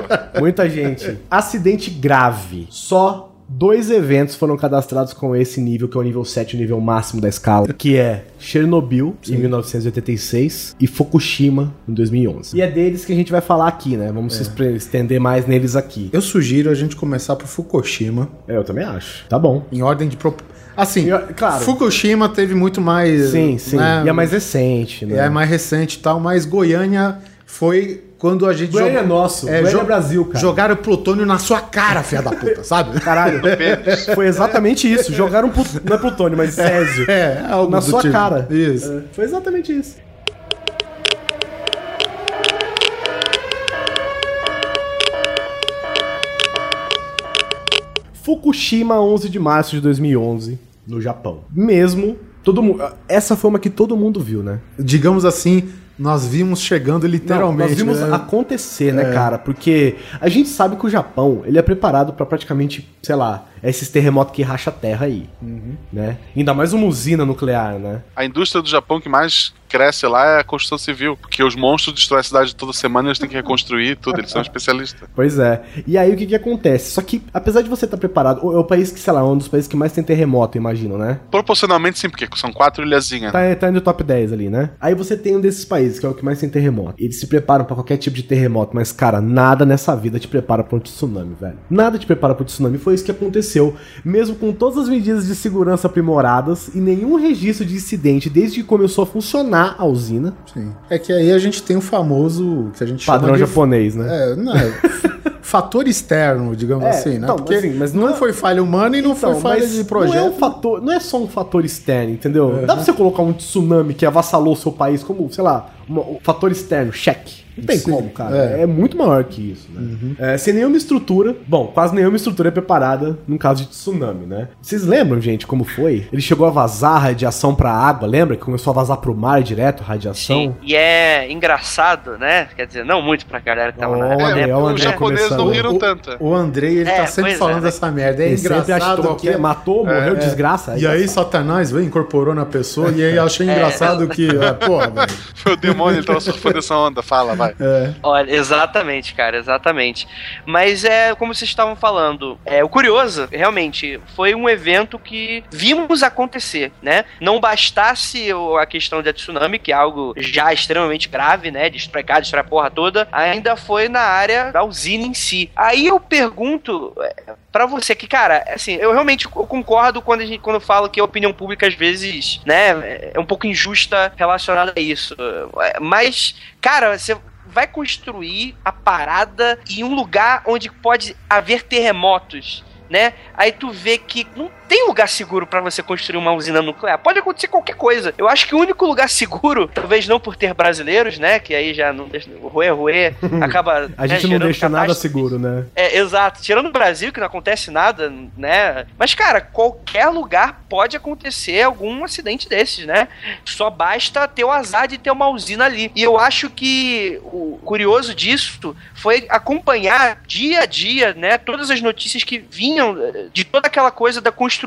Muita gente. Acidente grave. Só dois eventos foram cadastrados com esse nível, que é o nível 7, o nível máximo da escala, que é Chernobyl, em 1986, e Fukushima, em 2011. E é deles que a gente vai falar aqui, né? Vamos se espre- estender mais neles aqui. Eu sugiro a gente começar por Fukushima, É, eu também acho. Tá bom. em ordem de... Pro... Assim, claro. Fukushima teve muito mais... Sim, sim. né, E é mais recente, né? É mais recente e tal, mas Goiânia foi quando a gente Goiânia é jogou- nosso. É, Goiânia é Brasil, cara. jogaram plutônio na sua cara, [LAUGHS] filha da puta, sabe? Caralho, [LAUGHS] [LAUGHS] foi exatamente isso. Jogaram, plut- não é plutônio, mas césio. É, algo Na sua tipo. cara. Isso. É, foi exatamente isso. Fukushima, 11 de março de 2011, no Japão. Mesmo, todo mundo... Essa foi uma que todo mundo viu, né? Digamos assim, nós vimos chegando literalmente. Não, nós vimos né? acontecer, né, É. cara? Porque a gente sabe que o Japão, ele é preparado pra praticamente, sei lá, esses terremotos que racha a terra aí, Uhum. né? Ainda mais uma usina nuclear, né? A indústria do Japão que mais cresce lá é a construção civil. Porque os monstros destroem a cidade toda semana eles têm que reconstruir tudo. Eles são especialistas. [LAUGHS] Pois é. E aí o que que acontece? Só que, apesar de você estar preparado, o- é o país que, sei lá, é um dos países que mais tem terremoto, imagino, né? Proporcionalmente sim, porque são quatro ilhazinhas. Tá, tá no top 10 ali, né? Aí você tem um desses países, que é o que mais tem terremoto. Eles se preparam pra qualquer tipo de terremoto, mas, cara, nada nessa vida te prepara pra um tsunami, velho. Nada te prepara pra um tsunami. Foi isso que aconteceu. Mesmo com todas as medidas de segurança aprimoradas e nenhum registro de incidente desde que começou a funcionar a usina. Sim. É que aí a gente tem o famoso que a gente Padrão chama de japonês, né? É, não é. [LAUGHS] fator externo, digamos É, assim, né? então, Porque assim, mas não, não é- foi falha humana e não foi falha mas de Não é, projeto. um fator, não é só um fator externo, entendeu? Dá pra você colocar um tsunami que avassalou o seu país como, sei lá, uma- um fator externo, cheque. Não tem Sim, como, cara. é. Uhum. É. muito maior que isso, né? É, sem nenhuma estrutura. Bom, quase nenhuma estrutura é preparada num caso de tsunami, né? Vocês lembram, gente, como foi? Ele chegou a vazar radiação pra água, lembra? Que começou a vazar pro mar direto, radiação. Sim. E é engraçado, né? Quer dizer, não muito pra galera que tava Ó, na Olha, época, é o os japoneses não riram tanto. O Andrei, ele É, tá sempre pois falando é. dessa merda. É Ele sempre engraçado achou que qualquer... matou, morreu, desgraça. E aí Satanás veio, incorporou na pessoa e aí [LAUGHS] eu achei É, engraçado que, ah, porra, velho. Foi o demônio, ele tava surfando essa onda. Fala, vai. É. Olha, exatamente, cara, exatamente. Mas é como vocês estavam falando, é o curioso, realmente, foi um evento que vimos acontecer, né? Não bastasse a questão da tsunami, que é algo já extremamente grave, né? Destrói destrói a porra toda, ainda foi na área da usina em si. Aí eu pergunto pra você que, cara, assim, eu realmente eu concordo quando a gente quando eu falo que a opinião pública às vezes, né, é um pouco injusta relacionada a isso. Mas, cara, você vai construir a parada em um lugar onde pode haver terremotos, né? Aí tu vê que não tem lugar seguro pra você construir uma usina nuclear. Pode acontecer qualquer coisa. Eu acho que o único lugar seguro, talvez não por ter brasileiros, né? Que aí já não deixa. Ruê Ruê [LAUGHS] acaba. A né, gente não gerando deixa nada seguro, né? É, exato. Tirando o Brasil, que não acontece nada, né? Mas, cara, qualquer lugar pode acontecer algum acidente desses, né? Só basta ter o azar de ter uma usina ali. E eu acho que o curioso disso foi acompanhar dia a dia, né? Todas as notícias que vinham eh, de toda aquela coisa da construção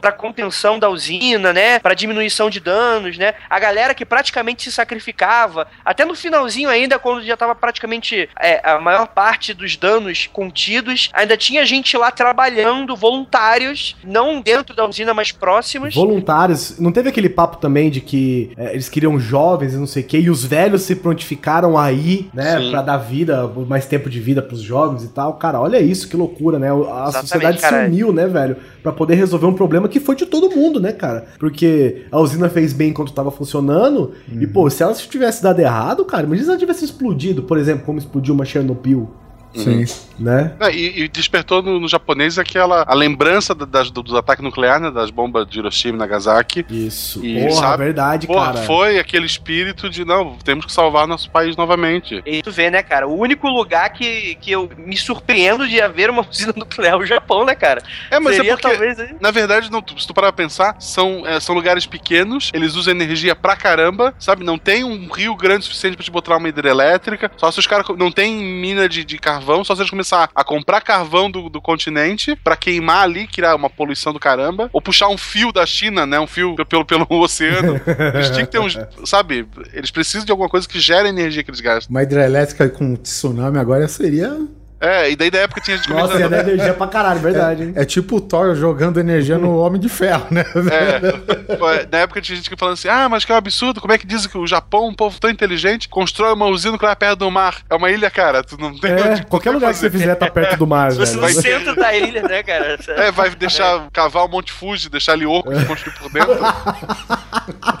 para contenção da usina, né? Para diminuição de danos, né? A galera que praticamente se sacrificava, até no finalzinho ainda, quando já estava praticamente é, a maior parte dos danos contidos, ainda tinha gente lá trabalhando, voluntários, não dentro da usina, mas próximos. Voluntários. Não teve aquele papo também de que é, eles queriam jovens e não sei o quê, e os velhos se prontificaram aí, né, Sim. pra dar vida, mais tempo de vida pros jovens e tal. Cara, olha isso, que loucura, né? A Exatamente, sociedade se cara. uniu, né, velho, Pra poder resolver um problema que foi de todo mundo, né, cara? Porque a usina fez bem enquanto tava funcionando, e pô, se ela tivesse dado errado, cara, imagina se ela tivesse explodido, por exemplo, como explodiu uma Chernobyl, Sim. né? É, e, e despertou no, no japonês aquela a lembrança da- das, dos ataques nucleares, né, das bombas de Hiroshima e Nagasaki. Isso. E, Porra, sabe, verdade, Porra, cara. foi aquele espírito de não, temos que salvar nosso país novamente. E tu vê, né, cara? O único lugar que, que eu me surpreendo de haver uma usina [LAUGHS] nuclear é o Japão, né, cara? É, mas Seria é porque talvez aí. Na verdade, não, tu- se tu parar pra pensar, são, é, são lugares pequenos, eles usam energia pra caramba, sabe? Não tem um rio grande o suficiente pra te botar uma hidrelétrica, só se os caras. Não tem mina de, de carvão, só se eles começar a comprar carvão do, do continente pra queimar ali, criar uma poluição do caramba, ou puxar um fio da China, né? Um fio pelo, pelo [LAUGHS] oceano. Eles tinham que ter uns. Sabe? Eles precisam de alguma coisa que gere energia que eles gastam. Uma hidrelétrica com tsunami agora seria É, e daí da época tinha gente Nossa, ia dar energia pra caralho, verdade, hein? É tipo o Thor jogando energia no Homem de Ferro, né? É, Pô, na época tinha gente que falando assim: ah, mas que é um absurdo, como é que dizem que o Japão, um povo tão inteligente, constrói uma usina nuclear perto do mar? É uma ilha, cara, tu não tem É, onde- qualquer lugar que você fizer tá perto do mar, [LAUGHS] Você velho. no centro da ilha, né, cara? É, vai deixar cavar o Monte Fuji, deixar ele oco e construir por dentro.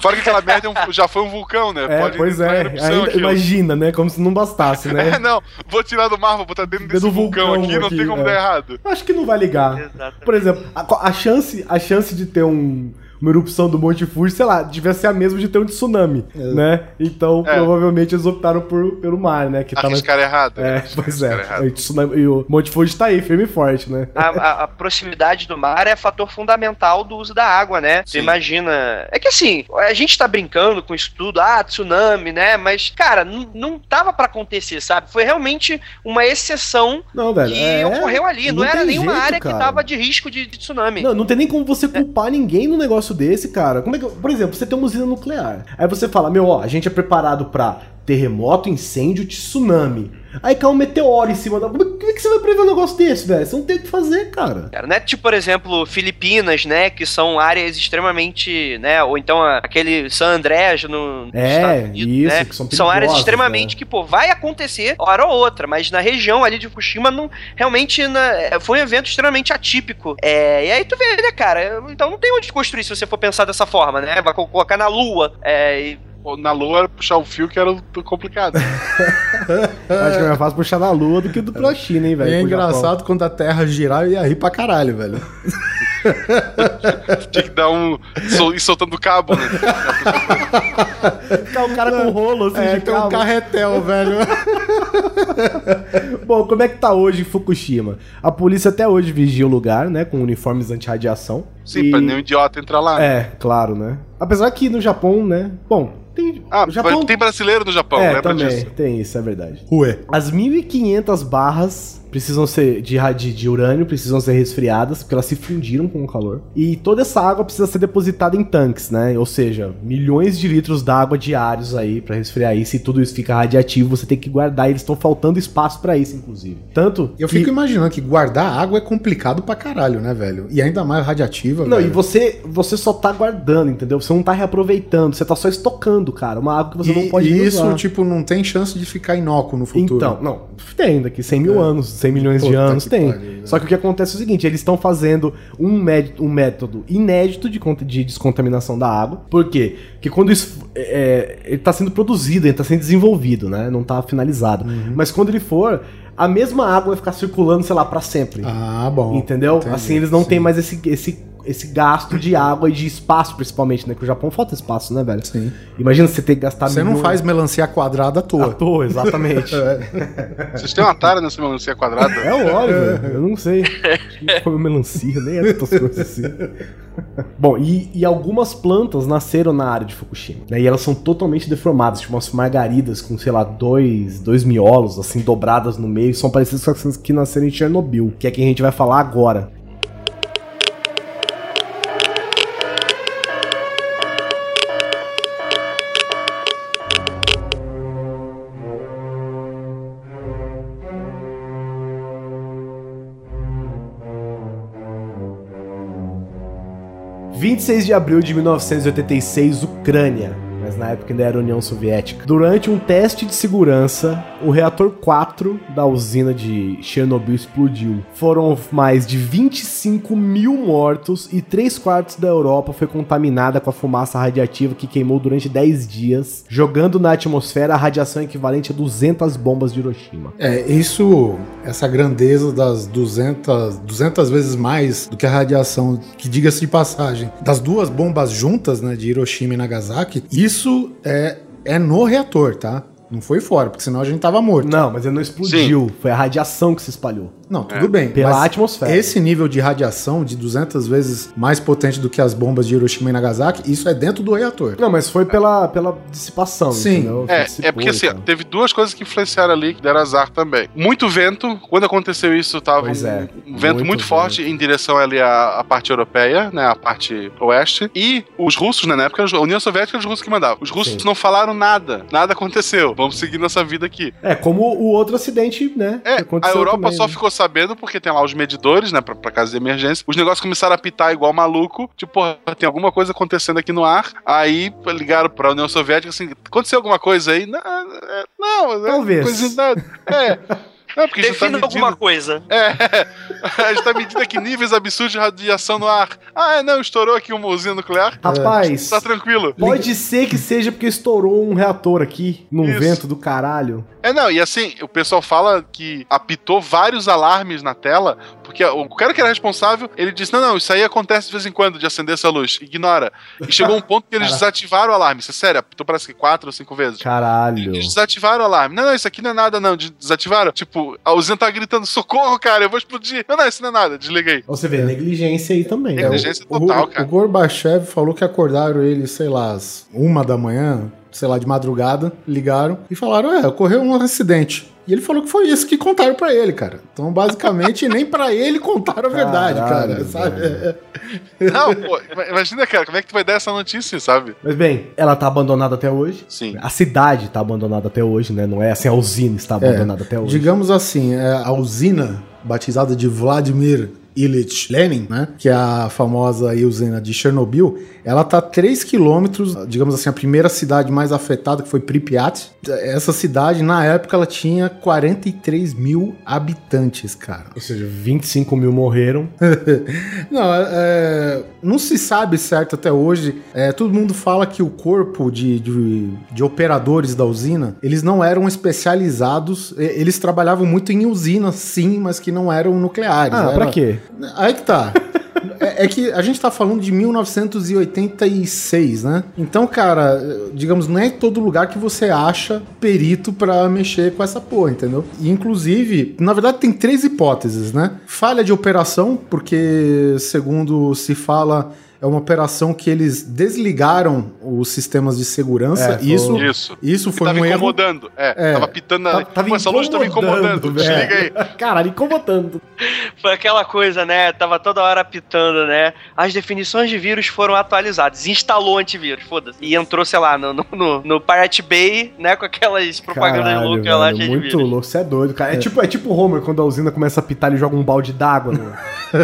Fora que aquela merda é um- já foi um vulcão, né? É, pois entrar em é. Ainda- imagina, né? Como se não bastasse, [LAUGHS] É, né? não, vou tirar do mar, vou botar dentro desse do vulcão, vulcão aqui, não aqui, tem como é. dar errado. Acho que não vai ligar. Exatamente. Por exemplo, a, a chance, a chance de ter um, uma erupção do Monte Fuji, sei lá, devia ser a mesma de ter um tsunami, né? Então, É. provavelmente eles optaram por, pelo mar, né? Que tá mais... Arriscaram errado. É, né? [LAUGHS] pois é. Errado. E, tsunami- e o Monte Fuji tá aí, firme e forte, né? A, a- a proximidade do mar é fator fundamental do uso da água, né? Você Sim. imagina. É que assim, a gente tá brincando com isso tudo, ah, tsunami, né? Mas, cara, não tava pra acontecer, sabe? Foi realmente uma exceção Não, velho. que é- ocorreu ali. Não, não era nenhuma jeito, área cara. que tava de risco de, de tsunami. Não, não tem nem como você culpar ninguém num negócio desse, cara. Como é que, por exemplo, você tem uma usina nuclear. Aí você fala, meu, ó, a gente é preparado pra terremoto, incêndio, tsunami. Aí cai um meteoro em cima da. Como é que você vai prever um negócio desse, velho? Você não tem o que fazer, cara. Cara, né? Tipo, por exemplo, Filipinas, né? Que são áreas extremamente, né? Ou então aquele San Andreas no, É, Unidos, isso, né? que são São áreas extremamente né? que, pô, vai acontecer hora ou outra, mas na região ali de Fukushima, não, realmente na- foi um evento extremamente atípico. É, e aí tu vê, né, cara? Então não tem onde construir se você for pensar dessa forma, né? Vai co- colocar na lua. É, e- Na lua era puxar o fio que era complicado. [LAUGHS] Acho que é mais fácil puxar na lua do que do pra China, hein, velho? E é engraçado quando a Terra girar, eu ia rir pra caralho, velho. [LAUGHS] Tinha que dar um. sol- ir soltando cabo, né? Ficar o cara com rolo, assim, É, de tem um cabo. carretel, velho. [LAUGHS] Bom, como é que tá hoje em Fukushima? A polícia até hoje vigia o lugar, né? Com uniformes anti-radiação. Sim, E- pra nenhum idiota entrar lá. né? É, claro, né? Apesar que no Japão, né? Bom, tem. Ah, Japão tem brasileiro no Japão, é, lembra também, disso? tem isso, é verdade. Ué. As 1.500 barras precisam ser de, radi- de urânio, precisam ser resfriadas, porque elas se fundiram com o calor. E toda essa água precisa ser depositada em tanques, né? Ou seja, milhões de litros d'água diários aí pra resfriar isso. E tudo isso fica radiativo, você tem que guardar. E eles estão faltando espaço pra isso, inclusive. Tanto. Eu que- fico imaginando que guardar água é complicado pra caralho, né, velho? E ainda mais radiativa, Não, velho. e você, você só tá guardando, entendeu? Você não tá reaproveitando, você tá só estocando, cara. Uma água que você E- não pode e nem isso, usar. tipo, não tem chance de ficar inócuo no futuro. Então, não, tem daqui 100 mil anos, 100 milhões de anos tem. pariu, né? Só que o que acontece é o seguinte, eles estão fazendo um, mé- um método inédito de, de descontaminação da água. Por quê? Porque quando isso é, ele tá sendo produzido, ele tá sendo desenvolvido, né? Não tá finalizado. Uhum. Mas quando ele for, a mesma água vai ficar circulando, sei lá, pra sempre. Ah, bom. Entendeu? Entendi, assim, eles não sim. têm mais esse, esse, esse gasto de água e de espaço, principalmente, né? Que o Japão falta espaço, né, velho? Sim. Imagina você ter que gastar Você não faz melancia quadrada à à toa. toa, exatamente. [LAUGHS] Vocês têm uma tara nessa melancia quadrada? É o óleo, velho. Eu não sei. Acho que come melancia, nem é tantas coisas assim. Bom, e, e algumas plantas nasceram na área de Fukushima. Né, e elas são totalmente deformadas, tipo umas margaridas com, sei lá, dois, dois miolos, assim, dobradas no meio. São parecidas com as que nasceram em Chernobyl, que é quem a gente vai falar agora. — 26 de abril de 1986, Ucrânia. Mas na época ainda era União Soviética. Durante um teste de segurança, o reator 4 da usina de Chernobyl explodiu. Foram mais de 25 mil mortos e 3 quartos da Europa foi contaminada com a fumaça radiativa que queimou durante 10 dias, jogando na atmosfera a radiação equivalente a 200 bombas de Hiroshima. É, isso, essa grandeza das 200, 200 vezes mais do que a radiação, que diga-se de passagem, das duas bombas juntas, né, de Hiroshima e Nagasaki, isso é, é no reator, tá? Não foi fora, porque senão a gente tava morto. Não, mas ele não explodiu. Foi a radiação que se espalhou. Não, tudo bem. Pela mas atmosfera. Esse nível de radiação de 200 vezes mais potente do que as bombas de Hiroshima e Nagasaki, isso é dentro do reator. Não, mas foi pela, pela dissipação, Sim. entendeu? É, Dissipou é porque assim, teve duas coisas que influenciaram ali, que deram azar também. Muito vento, quando aconteceu isso, tava Pois um, é, um vento muito, muito forte em direção ali à, à parte europeia, né, a parte oeste. E os russos, né, na época, a União Soviética era os russos que mandavam. Os russos Sim. não falaram nada, nada aconteceu. Vamos seguir nossa vida aqui. É, como o outro acidente, né? É, a Europa também, só né? ficou sabendo porque tem lá os medidores, né, pra, pra caso de emergência. Os negócios começaram a pitar igual maluco. Tipo, porra, tem alguma coisa acontecendo aqui no ar. Aí ligaram pra União Soviética assim: aconteceu alguma coisa aí? Não, é, não, é Talvez. coisa nada. É. [LAUGHS] É, porque tá Defina medindo. alguma coisa. É, [LAUGHS] a gente tá medindo aqui níveis absurdos de radiação no ar. Ah, é, não, estourou aqui uma usina nuclear. Rapaz, Tá tranquilo. pode ser que seja porque estourou um reator aqui, num Isso. vento do caralho. É, não, e assim, o pessoal fala que apitou vários alarmes na tela, porque o cara que era responsável, ele disse: não, não, isso aí acontece de vez em quando, de acender essa luz. Ignora. E chegou um ponto que eles desativaram o alarme. Isso é sério, apitou parece que quatro ou cinco vezes. Caralho. Eles desativaram o alarme. Não, não, isso aqui não é nada, não. De- Desativaram. Tipo, a usina tá gritando: socorro, cara, eu vou explodir. Não, não, isso não é nada. Desliguei. Você vê, negligência aí também. né? Negligência o, total, o, cara. o Gorbachev falou que acordaram ele, sei lá, às uma da manhã, sei lá, de madrugada, ligaram e falaram: é, ocorreu um acidente. E ele falou que foi isso que contaram pra ele, cara. Então, basicamente, nem pra ele contaram a verdade, Caralho, cara. Sabe? Não, pô, imagina, cara, como é que tu vai dar essa notícia, sabe? Mas bem, ela tá abandonada até hoje. Sim. A cidade tá abandonada até hoje, né? Não é assim, a usina está abandonada até hoje. Digamos assim, é, a usina batizada de Vladimir Ilyich Lenin, né, que é a famosa usina de Chernobyl, ela tá a 3 quilômetros, digamos assim, a primeira cidade mais afetada, que foi Pripyat. Essa cidade, na época, ela tinha 43 mil habitantes, cara. Ou seja, 25 mil morreram. [LAUGHS] Não, é- é, não se sabe certo até hoje. É, todo mundo fala que o corpo de, de, de operadores da usina, eles não eram especializados. Eles trabalhavam muito em usinas, sim, mas que não eram nucleares. Ah, Era- pra quê? Aí que tá. É, é que a gente tá falando de 1986, né? Então, cara, digamos, não é todo lugar que você acha perito pra mexer com essa porra, entendeu? E, inclusive, na verdade, tem três hipóteses, né? Falha de operação, porque, segundo se fala, é uma operação que eles desligaram os sistemas de segurança. É, isso, Isso. isso foi tava um erro. incomodando. É, É. tava pitando na. Tava- tava Pô, essa luz tava incomodando. incomodando, velho. Desliga aí. [LAUGHS] Caralho, incomodando. Foi aquela coisa, né? Tava toda hora apitando, né? As definições de vírus foram atualizadas. Instalou antivírus, foda-se. E entrou, sei lá, no, no, no, no Pirate Bay, né? Com aquelas propagandas Caralho, loucas lá velho, de Muito vírus. louco, você é doido, cara. É, tipo, é tipo o Homer, quando a usina começa a pitar, ele joga um balde d'água. no-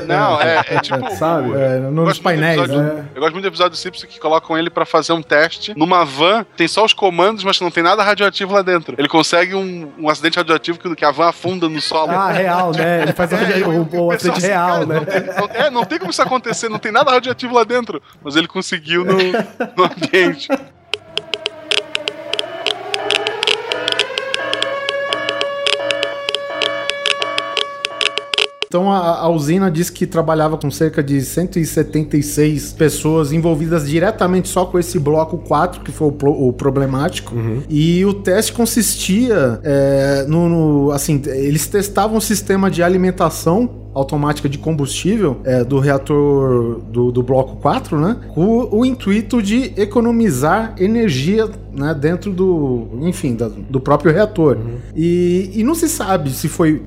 Não, é, é [LAUGHS] tipo. Sabe? É, nos painéis, episódio- né? Eu gosto muito do episódio do Simpsons que colocam ele pra fazer um teste numa van, tem só os comandos, mas não tem nada radioativo lá dentro. Ele consegue um, um acidente radioativo que, que a van afunda no solo. Ah, real, né? Ele faz o, [LAUGHS] É, o, o, acidente assim, real, cara, né? Não tem, não, é, não tem como isso acontecer, não tem nada radioativo lá dentro. Mas ele conseguiu no, [LAUGHS] no ambiente. Então a, a usina diz que trabalhava com cerca de 176 pessoas envolvidas diretamente só com esse bloco 4, que foi o, pro- o problemático. E o teste consistia é, no, no- Assim, eles testavam o sistema de alimentação automática de combustível é, do reator do, do bloco 4, né? Com o intuito de economizar energia né, dentro do, enfim, da- do próprio reator. E, e não se sabe se foi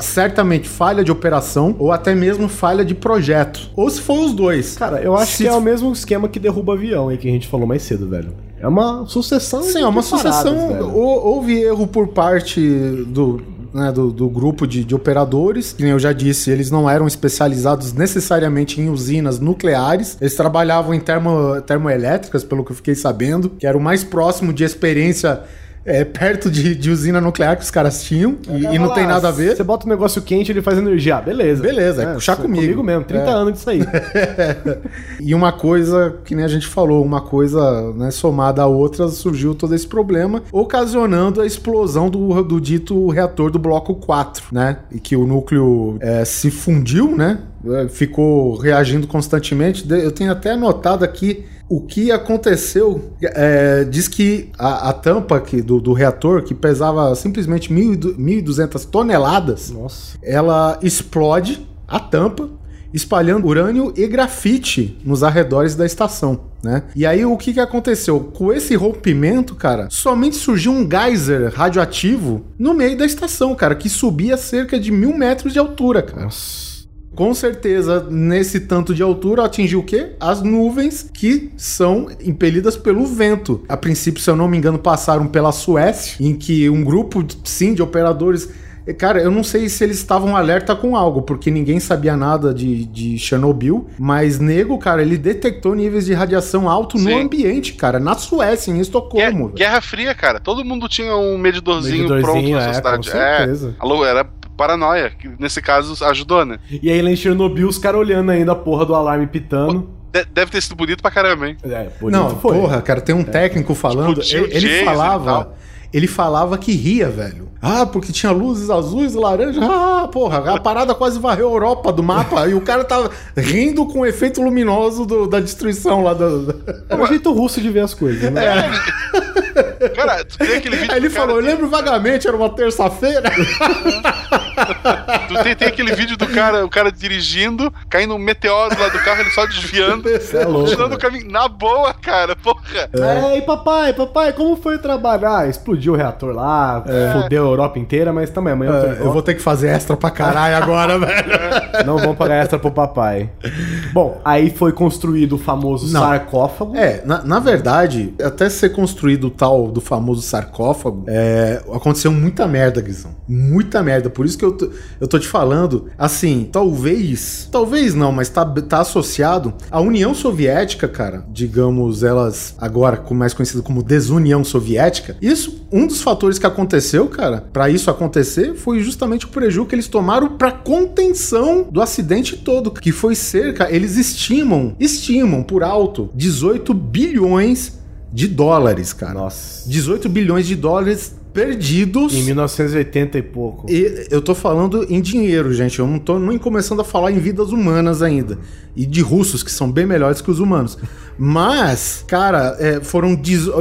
certamente falha de operação ou até mesmo falha de projeto. Ou se foi os dois. Cara, eu acho Se que é o mesmo esquema que derruba avião aí que a gente falou mais cedo, velho. É uma sucessão Sim, de é uma paradas, sucessão. velho. Houve erro por parte do, né, do, do grupo de, de operadores. Que eu já disse, eles não eram especializados necessariamente em usinas nucleares. Eles trabalhavam em termo, termoelétricas, pelo que eu fiquei sabendo, que era o mais próximo de experiência é, perto de, de usina nuclear que os caras tinham. E, e não tem nada a ver. Você bota um negócio quente ele faz energia. Ah, beleza. Beleza, é puxar comigo. Comigo mesmo, 30 É. anos disso aí. [LAUGHS] E uma coisa, que nem a gente falou, uma coisa né, somada a outra, surgiu todo esse problema, ocasionando a explosão do, do dito reator do bloco 4, né? E que o núcleo é, se fundiu, né? É, ficou reagindo constantemente. Eu tenho até anotado aqui o que aconteceu. É, diz que a, a tampa aqui do, do reator, que pesava simplesmente 1.200 1.200 toneladas, Nossa. ela explode a tampa, espalhando urânio e grafite nos arredores da estação, né? E aí o que que aconteceu? Com esse rompimento, cara, somente surgiu um geyser radioativo no meio da estação, cara, que subia cerca de mil metros de altura, cara. Com certeza, nesse tanto de altura, atingiu o quê? As nuvens que são impelidas pelo vento. A princípio, se eu não me engano, passaram pela Suécia, em que um grupo, sim, de operadores. Cara, eu não sei se eles estavam alerta com algo, porque ninguém sabia nada de, de Chernobyl, mas nego, cara, ele detectou níveis de radiação alto no Sim. ambiente, cara, na Suécia, em Guerra, Estocolmo. Guerra Fria, cara. Todo mundo tinha um medidorzinho, pronto Medidorzinho, na é, sociedade. com certeza. alô, era paranoia, que nesse caso ajudou, né? E aí lá em Chernobyl, os caras olhando ainda a porra do alarme pitando. De- deve ter sido bonito pra caramba, hein? É, bonito Não, porra, cara, tem um técnico falando. Explodiu Ele, ele falava. Ele falava que ria, velho. Ah, porque tinha luzes azuis e laranja. Ah, porra, a parada quase varreu a Europa do mapa. e o cara tava rindo com o efeito luminoso do- da destruição lá do. É um jeito russo de ver as coisas, né? [LAUGHS] Cara, tu tem aquele vídeo Aí ele do cara falou: eu lembro vagamente, era uma terça-feira. Tu tem, tem aquele vídeo do cara, o cara dirigindo, caindo um meteoro lá do carro, ele só desviando, [LAUGHS] é louco, tirando o caminho. Na boa, cara, porra. É, e papai, papai, como foi trabalhar? Explodiu o reator lá, fudeu a Europa inteira, mas também amanhã eu É, igual. eu vou ter que fazer extra pra caralho agora, [LAUGHS] velho. Não vão pagar extra pro papai. Bom, aí foi construído o famoso Não. sarcófago. É, na, na verdade, até ser construído o tal do famoso sarcófago, é, aconteceu muita merda, Guizão. Muita merda. Por isso que eu tô, eu tô te falando, assim, talvez, talvez não, mas tá, tá associado à União Soviética, cara. Digamos, elas agora mais conhecida como Desunião Soviética. Isso, um dos fatores que aconteceu, cara, pra isso acontecer, foi justamente o prejuízo que eles tomaram pra contenção do acidente todo, que foi cerca, eles estimam, estimam por alto 18 bilhões de dólares, cara. Nossa. 18 bilhões de dólares perdidos. Em 1980 e pouco. E eu tô falando em dinheiro, gente. Eu não tô nem começando a falar em vidas humanas ainda. E de russos, que são bem melhores que os humanos. Mas, cara, é, foram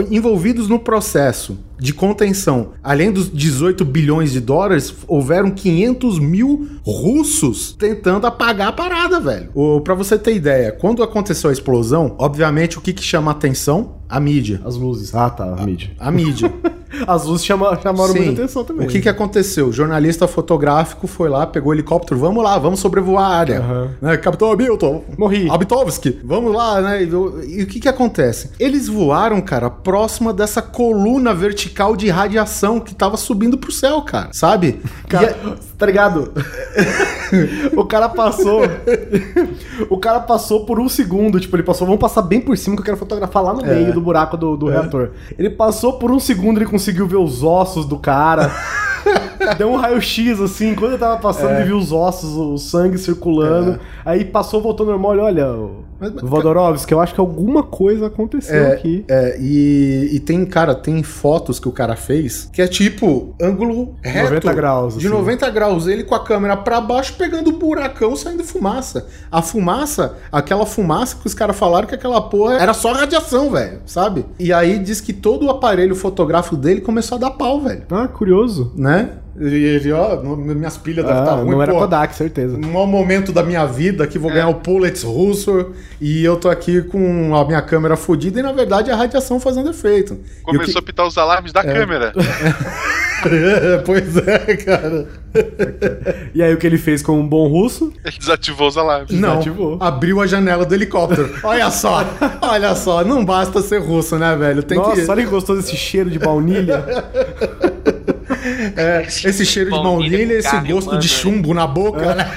envolvidos no processo de contenção. Além dos 18 bilhões de dólares, houveram 500 mil russos tentando apagar a parada, velho. O, pra você ter ideia, quando aconteceu a explosão, obviamente o que, que chama atenção? A mídia. As luzes. Ah, tá, a mídia. A mídia. [LAUGHS] As luzes chama, chamaram Sim. muita atenção também. O que que aconteceu? O jornalista fotográfico foi lá, pegou o helicóptero, vamos lá, vamos sobrevoar a área. Aham. Né, Capitão Hamilton. Morri. Habitovski, vamos lá, né? E, e o que que acontece? Eles voaram, cara, próxima dessa coluna vertical de radiação que tava subindo pro céu, cara, sabe? Cara, E a- tá ligado? o cara passou. o cara passou por um segundo. Tipo, ele passou. Vamos passar bem por cima que eu quero fotografar lá no É. meio do buraco do, do reator. Ele passou por um segundo, ele conseguiu ver os ossos do cara. [LAUGHS] Deu um raio-x assim, quando ele tava passando, É. ele viu os ossos, o sangue circulando. Aí passou, voltou normal. Ele, olha, o Mas- mas- Vodorovski, eu acho que alguma coisa aconteceu É, aqui. é, e, e tem, cara, tem fotos que o cara fez que é tipo ângulo reto. 90 graus, De assim. 90 graus. Ele com a câmera pra baixo pegando o buracão saindo fumaça. A fumaça, aquela fumaça que os caras falaram que aquela porra era só radiação, velho, sabe? E aí diz que todo o aparelho fotográfico dele começou a dar pau, velho. Ah, curioso. Né? E ele, ó, no- minhas pilhas devem estar Ah, ruim, não era pô. Kodak, certeza. Um mau momento da minha vida que vou ganhar o Pulitzer russo e eu tô aqui com a minha câmera fodida e na verdade é a radiação fazendo efeito. E o Começou a pitar os alarmes da câmera. que- [LAUGHS] pois é, cara. E aí o que ele fez com um bom russo? Ele desativou os alarmes. Não, Desativou. abriu a janela do helicóptero. Olha só, olha só, não basta ser russo, né, velho? Tem Nossa, que olha que gostoso esse cheiro de baunilha. [LAUGHS] é, esse cheiro de Baunilha esse gosto de chumbo na boca, né?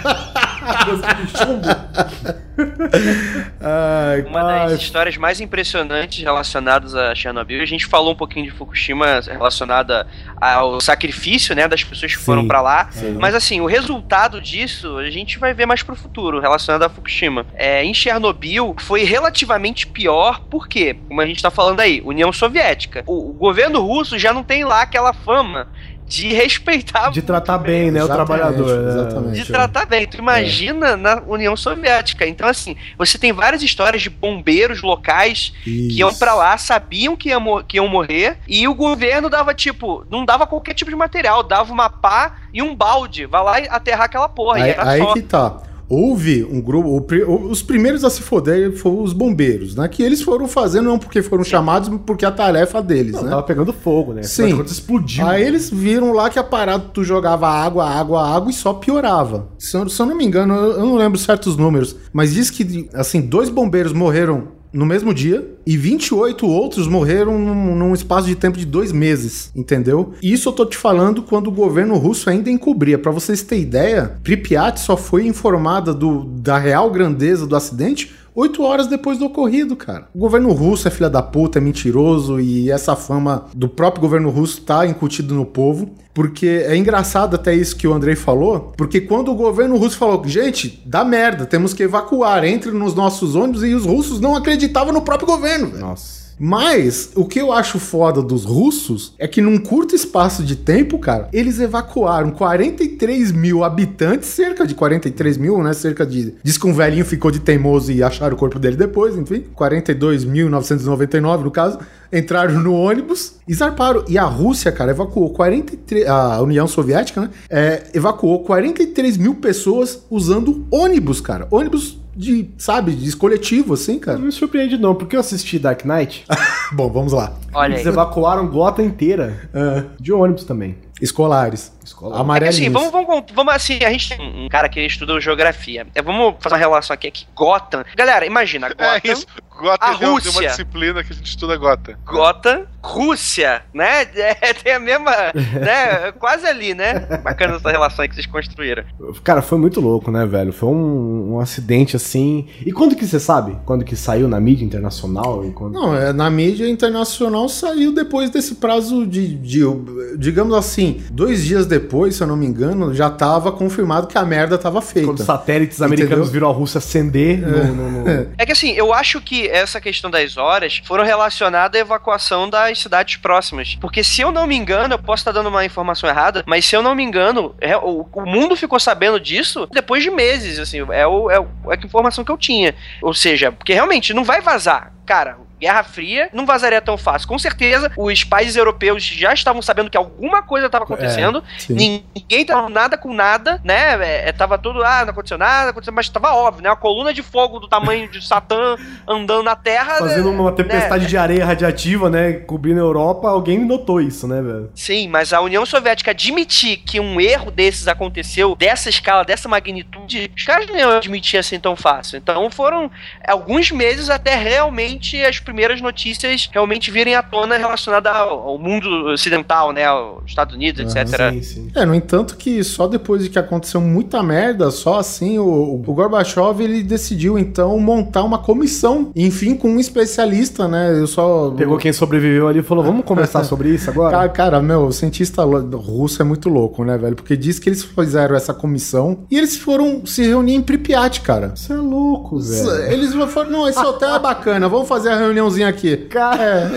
Ai, Uma das histórias mais impressionantes relacionadas a Chernobyl, a gente falou um pouquinho de Fukushima relacionada ao sacrifício, né, das pessoas que Sim, foram pra lá. sim. Mas assim, o resultado disso a gente vai ver mais pro futuro, relacionado a Fukushima. É, em Chernobyl foi relativamente pior, por quê? Como a gente tá falando aí, União Soviética. O, o governo russo já não tem lá aquela fama de respeitar. De tratar bem, né, o trabalhador. né? exatamente. De tratar bem. Tu imagina na União Soviética. Então, assim, você tem várias histórias de bombeiros locais que iam pra lá, sabiam que, ia que iam morrer, e o governo dava, tipo, não dava qualquer tipo de material, dava uma pá e um balde. Vai lá e aterrar aquela porra. e Aí, era aí só. que tá. Houve um grupo. Os primeiros a se foder foram os bombeiros, né? Que eles foram fazendo não porque foram chamados, mas porque a tarefa deles, Não, né? tava pegando fogo, né? Sim. Contas, explodiu. Aí eles viram lá que a parada tu jogava água, água, água e só piorava. Se eu, se eu não me engano, eu não lembro certos números, mas diz que, assim, dois bombeiros morreram no mesmo dia e 28 outros morreram num, espaço de tempo de dois meses, entendeu? Isso eu tô te falando quando o governo russo ainda encobria. Pra vocês terem ideia, Pripyat só foi informada do, da real grandeza do acidente Oito horas depois do ocorrido, cara. O governo russo é filha da puta, é mentiroso e essa fama do próprio governo russo tá incutido no povo. Porque é engraçado até isso que o Andrei falou, porque quando o governo russo falou, gente, dá merda, temos que evacuar, entre nos nossos ônibus, e os russos não acreditavam no próprio governo, velho. Nossa. Mas o que eu acho foda dos russos é que num curto espaço de tempo, cara, eles evacuaram 43 mil habitantes, cerca de 43 mil, né? Cerca de. Diz que um velhinho ficou de teimoso e acharam o corpo dele depois, enfim. 42.999 no caso. Entraram no ônibus e zarparam. E a Rússia, cara, evacuou 43. A União Soviética, né? É, evacuou 43 mil pessoas usando ônibus, cara. Ônibus de, sabe, de coletivo, assim, cara. Não me surpreende não, porque eu assisti Dark Knight, [LAUGHS] Bom, vamos lá. Olha eles aí. evacuaram Gotham inteira É, de ônibus também. Escolares. Escola. É que Amarelinhos. assim, vamos, vamos, vamos assim, a gente tem um cara que estuda geografia. É, vamos fazer uma relação aqui, aqui. Gotham. Galera, imagina, [LAUGHS] Gotham. É isso. Gota A tem, tem uma Rússia. disciplina que a gente estuda Gota. Gotham, Rússia, né? [LAUGHS] É, tem a mesma, né? [LAUGHS] Quase ali, né? Bacana essa relação aí que vocês construíram. Cara, foi muito louco, né, velho? Foi um, um acidente assim. E quando que você sabe? Quando que saiu na mídia internacional? E quando... Não, é, na mídia internacional saiu depois desse prazo de, de, digamos assim, dois dias depois, se eu não me engano, já tava confirmado que a merda tava feita. Quando os satélites americanos Entendeu? viram a Rússia acender no, no- no- [LAUGHS] É que assim, eu acho que essa questão das horas foram relacionadas à evacuação das cidades próximas. Porque se eu não me engano, eu posso estar dando uma informação errada, mas se eu não me engano, é- o, o mundo ficou sabendo disso depois de meses, assim, é, o, é, o- é a informação que eu tinha. Ou seja, porque realmente não vai vazar. Cara, Guerra Fria não vazaria tão fácil. Com certeza, os países europeus já estavam sabendo que alguma coisa estava acontecendo. Sim. Ninguém tava nada com nada, né? É, é, tava tudo, ah, não aconteceu nada, aconteceu, mas tava óbvio, né? A coluna de fogo do tamanho de Satã [LAUGHS] andando na Terra. Fazendo né? uma tempestade de areia radiativa, né? Cobrindo a Europa, alguém notou isso, né, velho? Sim, mas a União Soviética admitir que um erro desses aconteceu, dessa escala, dessa magnitude, os caras não iam admitir assim tão fácil. Então foram alguns meses até realmente as primeiras notícias realmente virem à tona relacionadas ao, ao mundo ocidental, né? Aos Estados Unidos, etc. Sim, sim. É, no entanto que só depois de que aconteceu muita merda, só assim, o, o Gorbachev, ele decidiu então montar uma comissão, enfim, com um especialista, né? Eu só... Pegou quem sobreviveu ali e falou: vamos conversar [LAUGHS] sobre isso agora? Cara, cara, meu, o cientista russo é muito louco, né, velho? Porque diz que eles fizeram essa comissão e eles foram se reunir em Pripyat, cara. Isso é louco, velho. Eles falaram, não, esse hotel é bacana, vamos fazer a reuniãozinha aqui. Cara,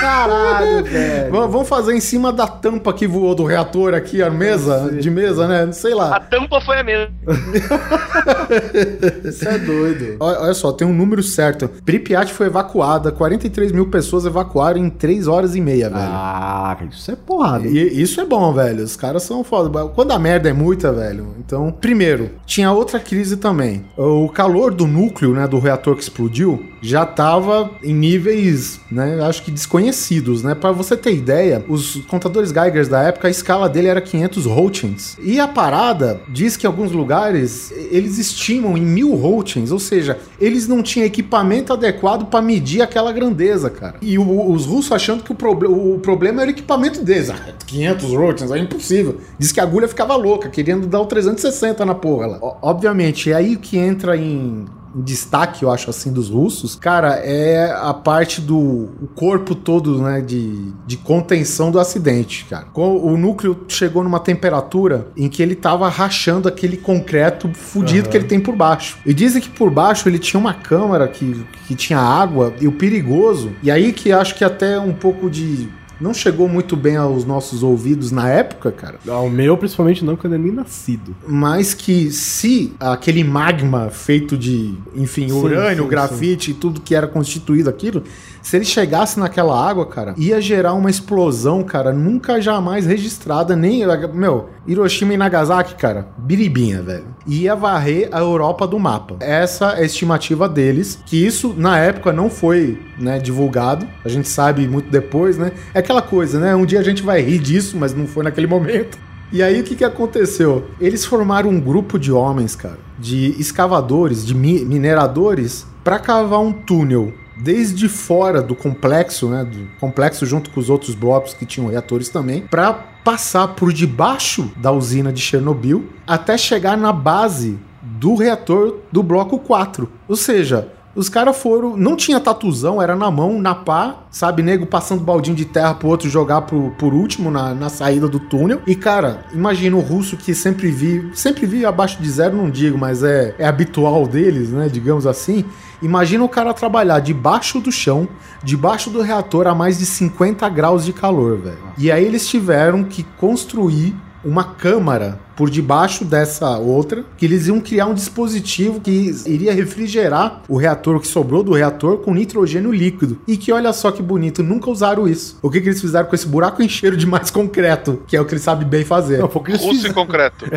caralho, [LAUGHS] velho. Vamos fazer em cima da tampa que voou do reator aqui, a mesa, de mesa, né? Sei A lá. tampa foi a mesma. [LAUGHS] Isso é doido. Olha, olha só, tem um número certo. Pripyat foi evacuada, 43 mil pessoas evacuaram em 3 horas e meia, velho. Ah, isso é porrada. E isso é bom, velho. Os caras são foda. Quando a merda é muita, velho. Então, primeiro, tinha outra crise também. O calor do núcleo, né, do reator que explodiu, já tava em níveis, né, acho que desconhecidos, né? Para você ter ideia, os contadores Geigers da época, a escala dele era 500 Roentgens. E a parada diz que alguns lugares eles estimam em mil Roentgens, ou seja, eles não tinham equipamento adequado para medir aquela grandeza, cara. E o- os russos achando que o, proble- o problema era o equipamento deles. Ah, 500 Roentgens, é impossível. Diz que a agulha ficava louca, querendo dar o 360 na porra lá. Obviamente, é aí que entra em destaque, eu acho assim, dos russos, cara, é a parte do o corpo todo, né, de, de contenção do acidente, cara. O núcleo chegou numa temperatura em que ele tava rachando aquele concreto fudido que ele tem por baixo. E dizem que por baixo ele tinha uma câmara que, que tinha água e o perigoso, e aí que acho que até um pouco de não chegou muito bem aos nossos ouvidos na época, cara. O meu, principalmente, não, quando é nem nascido. Mas que se aquele magma feito de, enfim, Sim, urânio, sim, grafite e tudo que era constituído aquilo, se ele chegasse naquela água, cara, ia gerar uma explosão, cara, nunca jamais registrada, nem. Meu, Hiroshima e Nagasaki, cara, biribinha, velho. Ia varrer a Europa do mapa. Essa é a estimativa deles, que isso na época não foi, né, divulgado. A gente sabe muito depois, né? É aquela coisa, né? Um dia a gente vai rir disso, mas não foi naquele momento. E aí o que, que aconteceu? Eles formaram um grupo de homens, cara, de escavadores, de mi mineradores, para cavar um túnel desde fora do complexo, né, do complexo junto com os outros blocos que tinham reatores também, para passar por debaixo da usina de Chernobyl até chegar na base do reator do bloco 4. Ou seja, os caras foram. Não tinha tatuzão, era na mão, na pá, sabe? Nego passando baldinho de terra pro outro jogar pro, por último na, na saída do túnel. E, cara, imagina o russo que sempre vi. Sempre vi abaixo de zero, não digo, mas é, é habitual deles, né? Digamos assim. Imagina o cara trabalhar debaixo do chão, debaixo do reator a mais de 50 graus de calor, velho. E aí eles tiveram que construir uma câmara por debaixo dessa outra, que eles iam criar um dispositivo que iria refrigerar o reator que sobrou do reator com nitrogênio líquido. E que olha só que bonito, nunca usaram isso. O que, que eles fizeram com esse buraco [LAUGHS] encheram de mais concreto, que é o que eles sabem bem fazer. Não, foi o que eles Russo em fizeram. concreto. [LAUGHS]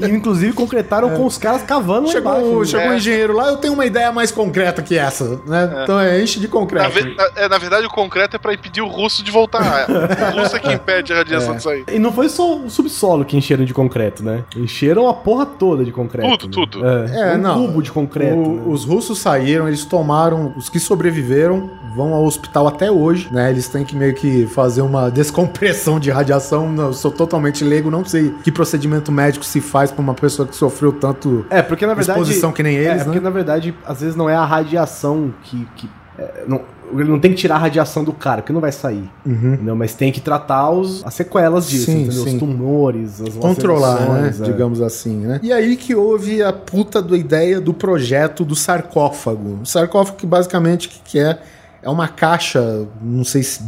E, inclusive, concretaram com os caras cavando lá Chegou, embaixo. chegou um É. engenheiro lá, eu tenho uma ideia mais concreta que essa, né? Então é enche de Na, concreto. ve- na- é, na verdade, o concreto é pra impedir o russo de voltar. O russo é que impede a radiação É. de sair. E não foi só o subsolo que encheram de concreto, né? Encheram a porra toda de concreto. Tudo, né? tudo. É, É, um não. cubo de concreto. O- né? Os russos saíram, eles tomaram. Os que sobreviveram vão ao hospital até hoje, né? Eles têm que meio que fazer uma [LAUGHS] descompressão de radiação. Não, eu sou totalmente leigo, não sei que procedimento médico se faz pra uma pessoa que sofreu tanto. É, porque na verdade. Exposição que nem é, eles, é porque né? na verdade, às vezes não é a radiação que. que não, ele não tem que tirar a radiação do cara, porque não vai sair. Uhum. Entendeu? Mas tem que tratar os, as sequelas disso, Sim, sim. Os tumores, as Controlar, né? é. Digamos assim, né? E aí que houve a puta da ideia do projeto do sarcófago. O sarcófago que basicamente que é? É uma caixa, não sei se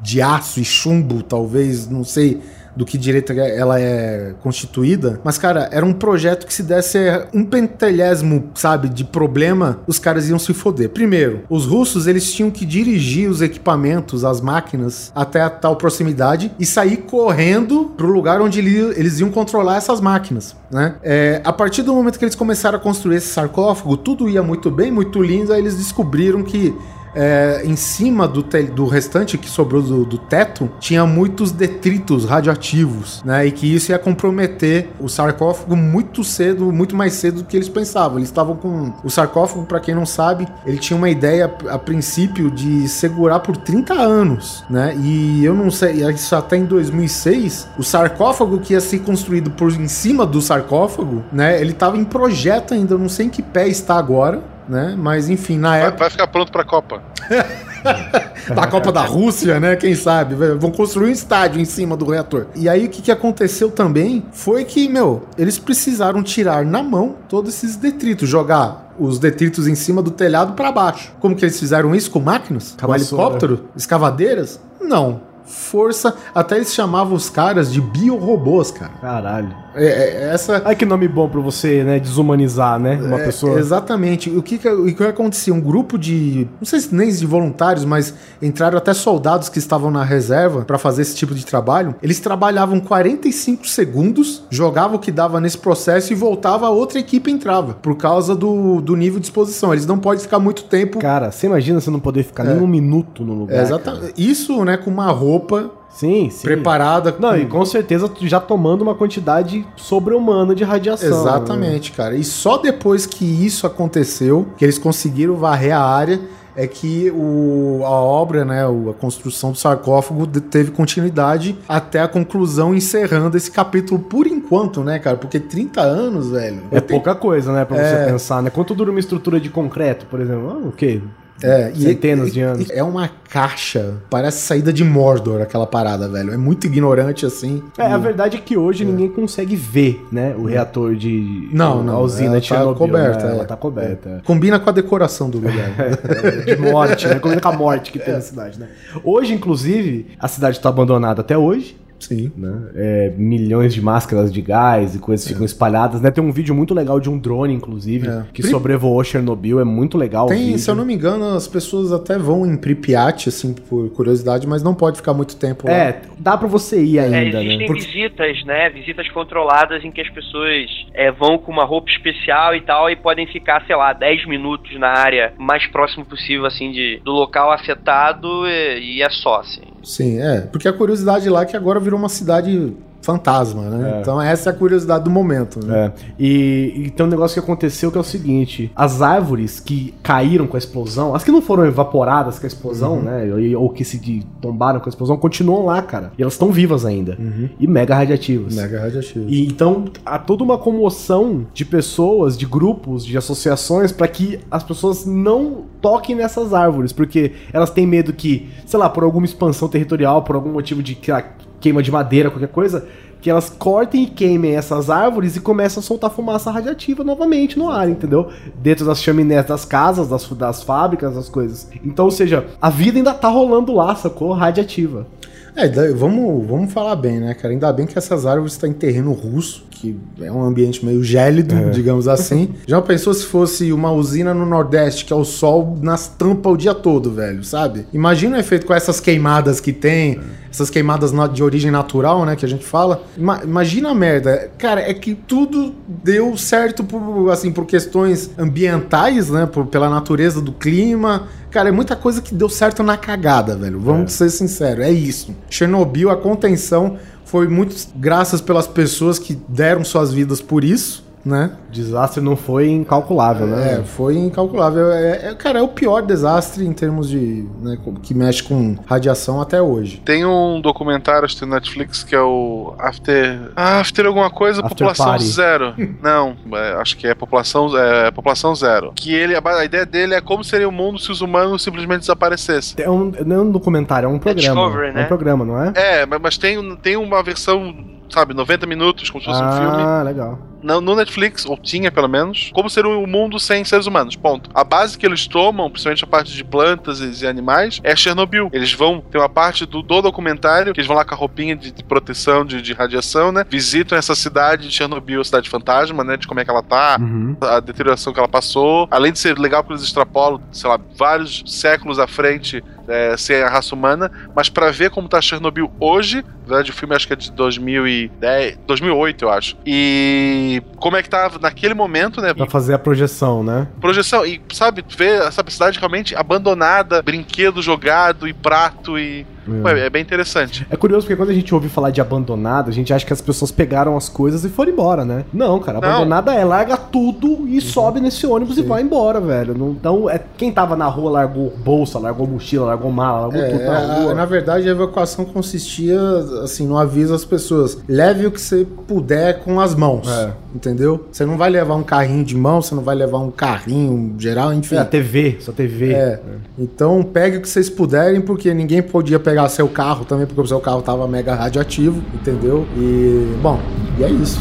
de aço e chumbo, talvez, não sei do que direito ela é constituída. Mas, cara, era um projeto que se desse um pentelhésimo, sabe, de problema, os caras iam se foder. Primeiro, os russos, eles tinham que dirigir os equipamentos, as máquinas, até a tal proximidade e sair correndo pro lugar onde ele- eles iam controlar essas máquinas, né? É, a partir do momento que eles começaram a construir esse sarcófago, tudo ia muito bem, muito lindo, aí eles descobriram que é, em cima do, tel- do restante que sobrou do, do teto, tinha muitos detritos radioativos, né? E que isso ia comprometer o sarcófago muito cedo, muito mais cedo do que eles pensavam. Eles estavam com. O sarcófago, para quem não sabe, ele tinha uma ideia a princípio de segurar por 30 anos, né? E eu não sei, isso até em 2006, o sarcófago que ia ser construído por em cima do sarcófago, né? Ele tava em projeto ainda, eu não sei em que pé está agora. Né? Mas enfim, na Vai, época vai ficar pronto pra Copa. [LAUGHS] da Copa da Rússia, né? Quem sabe? Vão construir um estádio em cima do reator. E aí o que, que aconteceu também foi que, meu, eles precisaram tirar na mão todos esses detritos, jogar os detritos em cima do telhado para baixo. Como que eles fizeram isso com máquinas? Com helicóptero? Escavadeiras? Não. Força, até eles chamavam os caras de biorobôs, cara. Caralho. É, é- essa Ai, que nome bom pra você, né? Desumanizar, né? Uma é, pessoa. Exatamente. O que, que, o que acontecia? Um grupo de. Não sei se nem de voluntários, mas entraram até soldados que estavam na reserva para fazer esse tipo de trabalho. Eles trabalhavam 45 segundos, jogavam o que dava nesse processo e voltava, a outra equipe entrava. Por causa do, do nível de exposição. Eles não podem ficar muito tempo. Cara, você imagina você não poder ficar nem um minuto no lugar. É, exatamente. Isso, né, com uma roupa Sim, sim. preparada. Não, com- e com certeza já tomando uma quantidade sobre-humana de radiação. né? Exatamente, cara. E só depois que isso aconteceu, que eles conseguiram varrer a área, é que o, a obra, né, a construção do sarcófago teve continuidade até a conclusão, encerrando esse capítulo por enquanto, né, cara? Porque 30 anos, velho. É pouca coisa, né, pra É. você pensar, né? Quanto dura uma estrutura de concreto, por exemplo? Ah, o quê? É, Centenas e- de anos. É uma caixa, parece saída de Mordor aquela parada, velho. É muito ignorante assim. É, a E- verdade é que hoje ninguém consegue ver, né, o reator de Não, não, a usina ela de tá Chernobyl, coberta, né? é. Ela tá coberta. Combina com a decoração do lugar. [LAUGHS] é. De morte, né? Combina com a morte que tem na cidade, né? Hoje, inclusive, a cidade tá abandonada até hoje. Sim. Né? É, milhões de máscaras de gás e coisas ficam espalhadas, né? Tem um vídeo muito legal de um drone, inclusive, É. que Pri- sobrevoou Chernobyl, é muito legal o Tem, vídeo. se eu não me engano, as pessoas até vão em Pripyat, assim, por curiosidade, mas não pode ficar muito tempo lá. É, dá pra você ir É, ainda, existem né? visitas, né? Visitas controladas em que as pessoas é, vão com uma roupa especial e tal e podem ficar, sei lá, 10 minutos na área mais próximo possível, assim, de, do local afetado e, e é só, assim. Sim, é. Porque a curiosidade lá é que agora virou uma cidade fantasma, né? É. Então essa é a curiosidade do momento, né? É. E, e tem um negócio que aconteceu que é o seguinte: as árvores que caíram com a explosão, as que não foram evaporadas com a explosão, Uhum. né? Ou, ou que se tombaram com a explosão, continuam lá, cara. E elas estão vivas ainda. E mega radiativas. Mega radioativo. E então há toda uma comoção de pessoas, de grupos, de associações para que as pessoas não toquem nessas árvores, porque elas têm medo que, sei lá, por alguma expansão territorial, por algum motivo de lá, queima de madeira, qualquer coisa, que elas cortem e queimem essas árvores e começam a soltar fumaça radiativa novamente no ar, entendeu? Dentro das chaminés das casas, das, das fábricas, das coisas. Então, ou seja, a vida ainda tá rolando lá, sacou? Radiativa. É, vamos, vamos falar bem, né, cara? Ainda bem que essas árvores estão em terreno russo, que é um ambiente meio gélido, digamos assim. [LAUGHS] Já pensou se fosse uma usina no Nordeste, que é o sol nas tampas o dia todo, velho, sabe? Imagina o efeito com essas queimadas que tem, essas queimadas de origem natural, né, que a gente fala. Ima- imagina a merda. Cara, é que tudo deu certo por, assim, por questões ambientais, né, por, pela natureza do clima. Cara, é muita coisa que deu certo na cagada, velho. Vamos ser sinceros, é isso. Chernobyl, a contenção foi muito graças pelas pessoas que deram suas vidas por isso, né? Desastre não foi incalculável, né? É, foi incalculável. É, é- cara, é o pior desastre em termos de. Né, que mexe com radiação até hoje. Tem um documentário, acho que tem no Netflix, que é o After. Ah, After alguma coisa, After População Party. Zero. [LAUGHS] Não, é, acho que é População, é, População Zero. Que ele, a, ideia dele é como seria o mundo se os humanos simplesmente desaparecessem. É um, não é um documentário, é um programa. Discovery, É um né? programa, não é? É, mas, mas tem, tem uma versão, sabe, 90 minutos, como se fosse um filme. Ah, legal. No, no Netflix, ou tinha pelo menos, como ser um mundo sem seres humanos. Ponto. A base que eles tomam, principalmente a parte de plantas e, animais, é Chernobyl. Eles vão ter uma parte do, do documentário que eles vão lá com a roupinha de, de proteção de, de radiação, né? Visitam essa cidade de Chernobyl, a cidade fantasma, né? De como é que ela tá, Uhum. a deterioração que ela passou. Além de ser legal porque eles extrapolam, sei lá, vários séculos à frente é, ser a raça humana, mas pra ver como tá Chernobyl hoje, na verdade o filme acho que é de 2010, 2008 eu acho. E como é que tá naquele momento, né? Pra fazer a projeção, né? Projeção, e sabe, ver essa cidade realmente abandonada, brinquedo jogado e prato e. Ué, é bem interessante. É curioso porque quando a gente ouve falar de abandonado, a gente acha que as pessoas pegaram as coisas e foram embora, né? Não, cara, Não. abandonada é larga tudo e sobe nesse ônibus e vai embora, velho. Não- Então, é, quem tava na rua largou bolsa, largou mochila, largou mala, largou tudo É, na a- rua. na verdade, a evacuação consistia assim no aviso às pessoas: leve o que você puder com as mãos. É. Entendeu? Você não vai levar um carrinho de mão, você não vai levar um carrinho geral, enfim. É, a TV, só TV. É. Então pegue o que vocês puderem, porque ninguém podia pegar seu carro também, porque o seu carro tava mega radioativo, entendeu? E, bom, e é isso.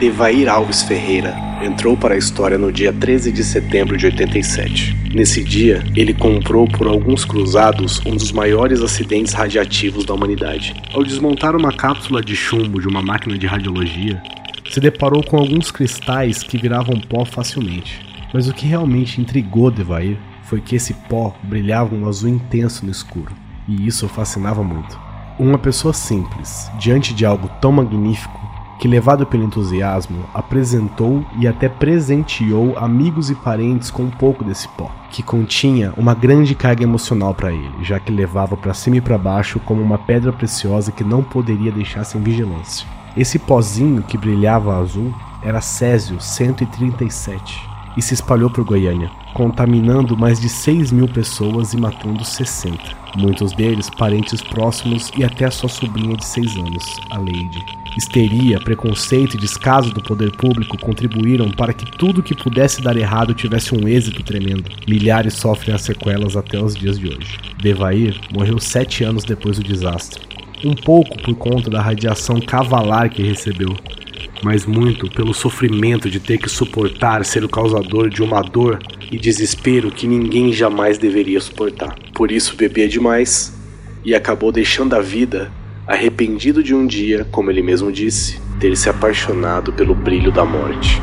Evair Alves Ferreira entrou para a história no dia 13 de setembro de 87. Nesse dia, ele comprou por alguns cruzados um dos maiores acidentes radiativos da humanidade. Ao desmontar uma cápsula de chumbo de uma máquina de radiologia, se deparou com alguns cristais que viravam pó facilmente. Mas o que realmente intrigou Devair foi que esse pó brilhava um azul intenso no escuro, e isso o fascinava muito. Uma pessoa simples, diante de algo tão magnífico, que levado pelo entusiasmo, apresentou e até presenteou amigos e parentes com um pouco desse pó, que continha uma grande carga emocional para ele, já que levava para cima e para baixo como uma pedra preciosa que não poderia deixar sem vigilância. Esse pozinho que brilhava azul era Césio 137. E se espalhou por Goiânia, contaminando mais de 6 mil pessoas e matando 60. Muitos deles parentes próximos e até a sua sobrinha de 6 anos, a Lady. Histeria, preconceito e descaso do poder público contribuíram para que tudo que pudesse dar errado tivesse um êxito tremendo. Milhares sofrem as sequelas até os dias de hoje. Devair morreu sete anos depois do desastre. Um pouco por conta da radiação cavalar que recebeu, mas muito pelo sofrimento de ter que suportar ser o causador de uma dor e desespero que ninguém jamais deveria suportar. Por isso bebia demais e acabou deixando a vida, arrependido de um dia, como ele mesmo disse, ter se apaixonado pelo brilho da morte.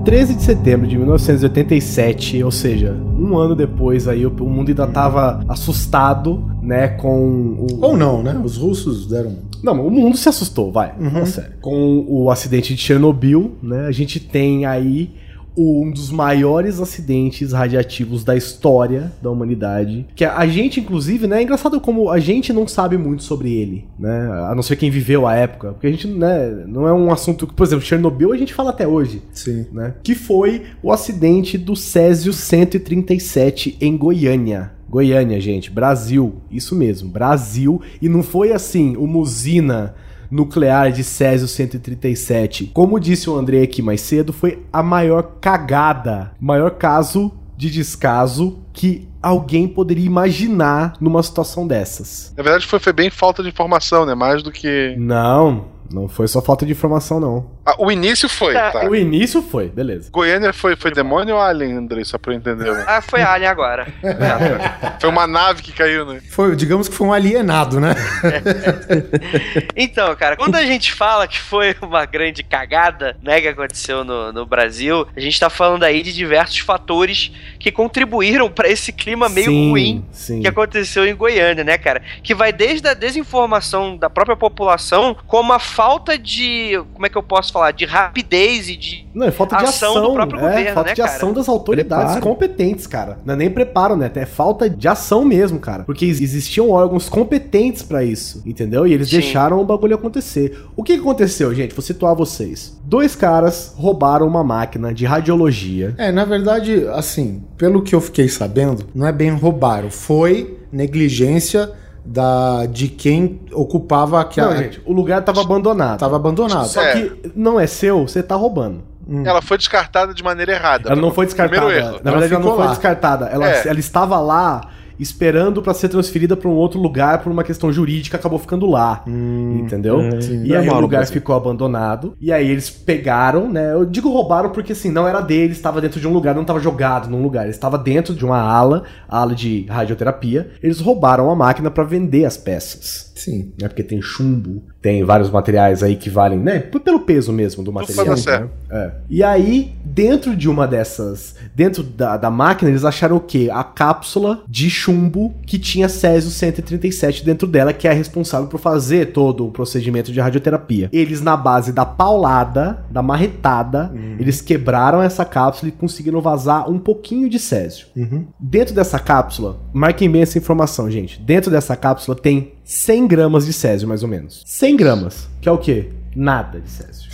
Em 13 de setembro de 1987, ou seja, um ano depois aí o mundo ainda tava assustado, né, com o... Ou não, né? Os russos deram. Não, o mundo se assustou, vai. fala sério. Com o acidente de Chernobyl, né? A gente tem aí um dos maiores acidentes radiativos da história da humanidade. Que a gente, inclusive, né? É engraçado como a gente não sabe muito sobre ele, né? A não ser quem viveu a época. Porque a gente, né? Não é um assunto que, por exemplo, Chernobyl a gente fala até hoje Sim. né? Que foi o acidente do Césio 137 em Goiânia. Goiânia, gente, Brasil, isso mesmo, Brasil. E não foi assim, uma usina nuclear de Césio 137. Como disse o André aqui mais cedo, foi a maior cagada, maior caso de descaso que alguém poderia imaginar numa situação dessas. Na verdade, foi, foi bem falta de informação, né? Mais do que. Não, não foi só falta de informação, não. Ah, o início foi, tá. O início foi, beleza. Goiânia foi, foi demônio ou alien, Andrei? Só pra eu entender. né? Ah, foi Alien agora. [LAUGHS] Foi uma nave que caiu, né? Foi, digamos que foi um alienado, né? [LAUGHS] Então, cara, quando a gente fala que foi uma grande cagada, né, que aconteceu no, no Brasil, a gente tá falando aí de diversos fatores que contribuíram pra esse clima meio Sim, ruim sim. que aconteceu em Goiânia, né, cara? Que vai desde a desinformação da própria população, como a falta de, como é que eu posso falar, de rapidez e de Não, é falta de ação ação, do próprio é, governo, falta né, de cara? ação das autoridades Preparo. competentes, cara. Não é nem preparo, né? É falta de ação mesmo, cara. Porque ex- existiam órgãos competentes pra isso, entendeu? E eles Sim. deixaram o bagulho acontecer. O que que aconteceu, gente? Vou situar vocês. Dois caras roubaram uma máquina de radiologia. É, na verdade, assim, pelo que eu fiquei sabendo, não é bem roubaram, foi negligência da de quem ocupava aquela. Não, gente, o lugar tava abandonado. Tava abandonado. Só É. que não é seu, você tá roubando. Ela foi descartada de maneira errada. Ela não foi descartada. Primeiro erro. Na verdade, ela não ficou foi lá. descartada. Ela, É. ela estava lá esperando pra ser transferida pra um outro lugar por uma questão jurídica, acabou ficando lá. entendeu? sim. E aí o lugar Brasil. ficou abandonado. E aí eles pegaram, né? Eu digo roubaram porque assim, não era deles, estava dentro de um lugar, não estava jogado num lugar. Estava dentro de uma ala, ala de radioterapia. Eles roubaram a máquina pra vender as peças. Sim. Né, porque tem chumbo, tem vários materiais aí que valem, né? Pelo peso mesmo do material. né? É. E aí, dentro de uma dessas, dentro da, da máquina, eles acharam o quê? A cápsula de chumbo que tinha Césio 137 dentro dela, que é responsável por fazer todo o procedimento de radioterapia. Eles, na base da paulada, da marretada, eles quebraram essa cápsula e conseguiram vazar um pouquinho de Césio. Uhum. Dentro dessa cápsula, marquem bem essa informação, gente. Dentro dessa cápsula tem 100 gramas de Césio, mais ou menos. 100 gramas, que é o quê? Nada de Césio.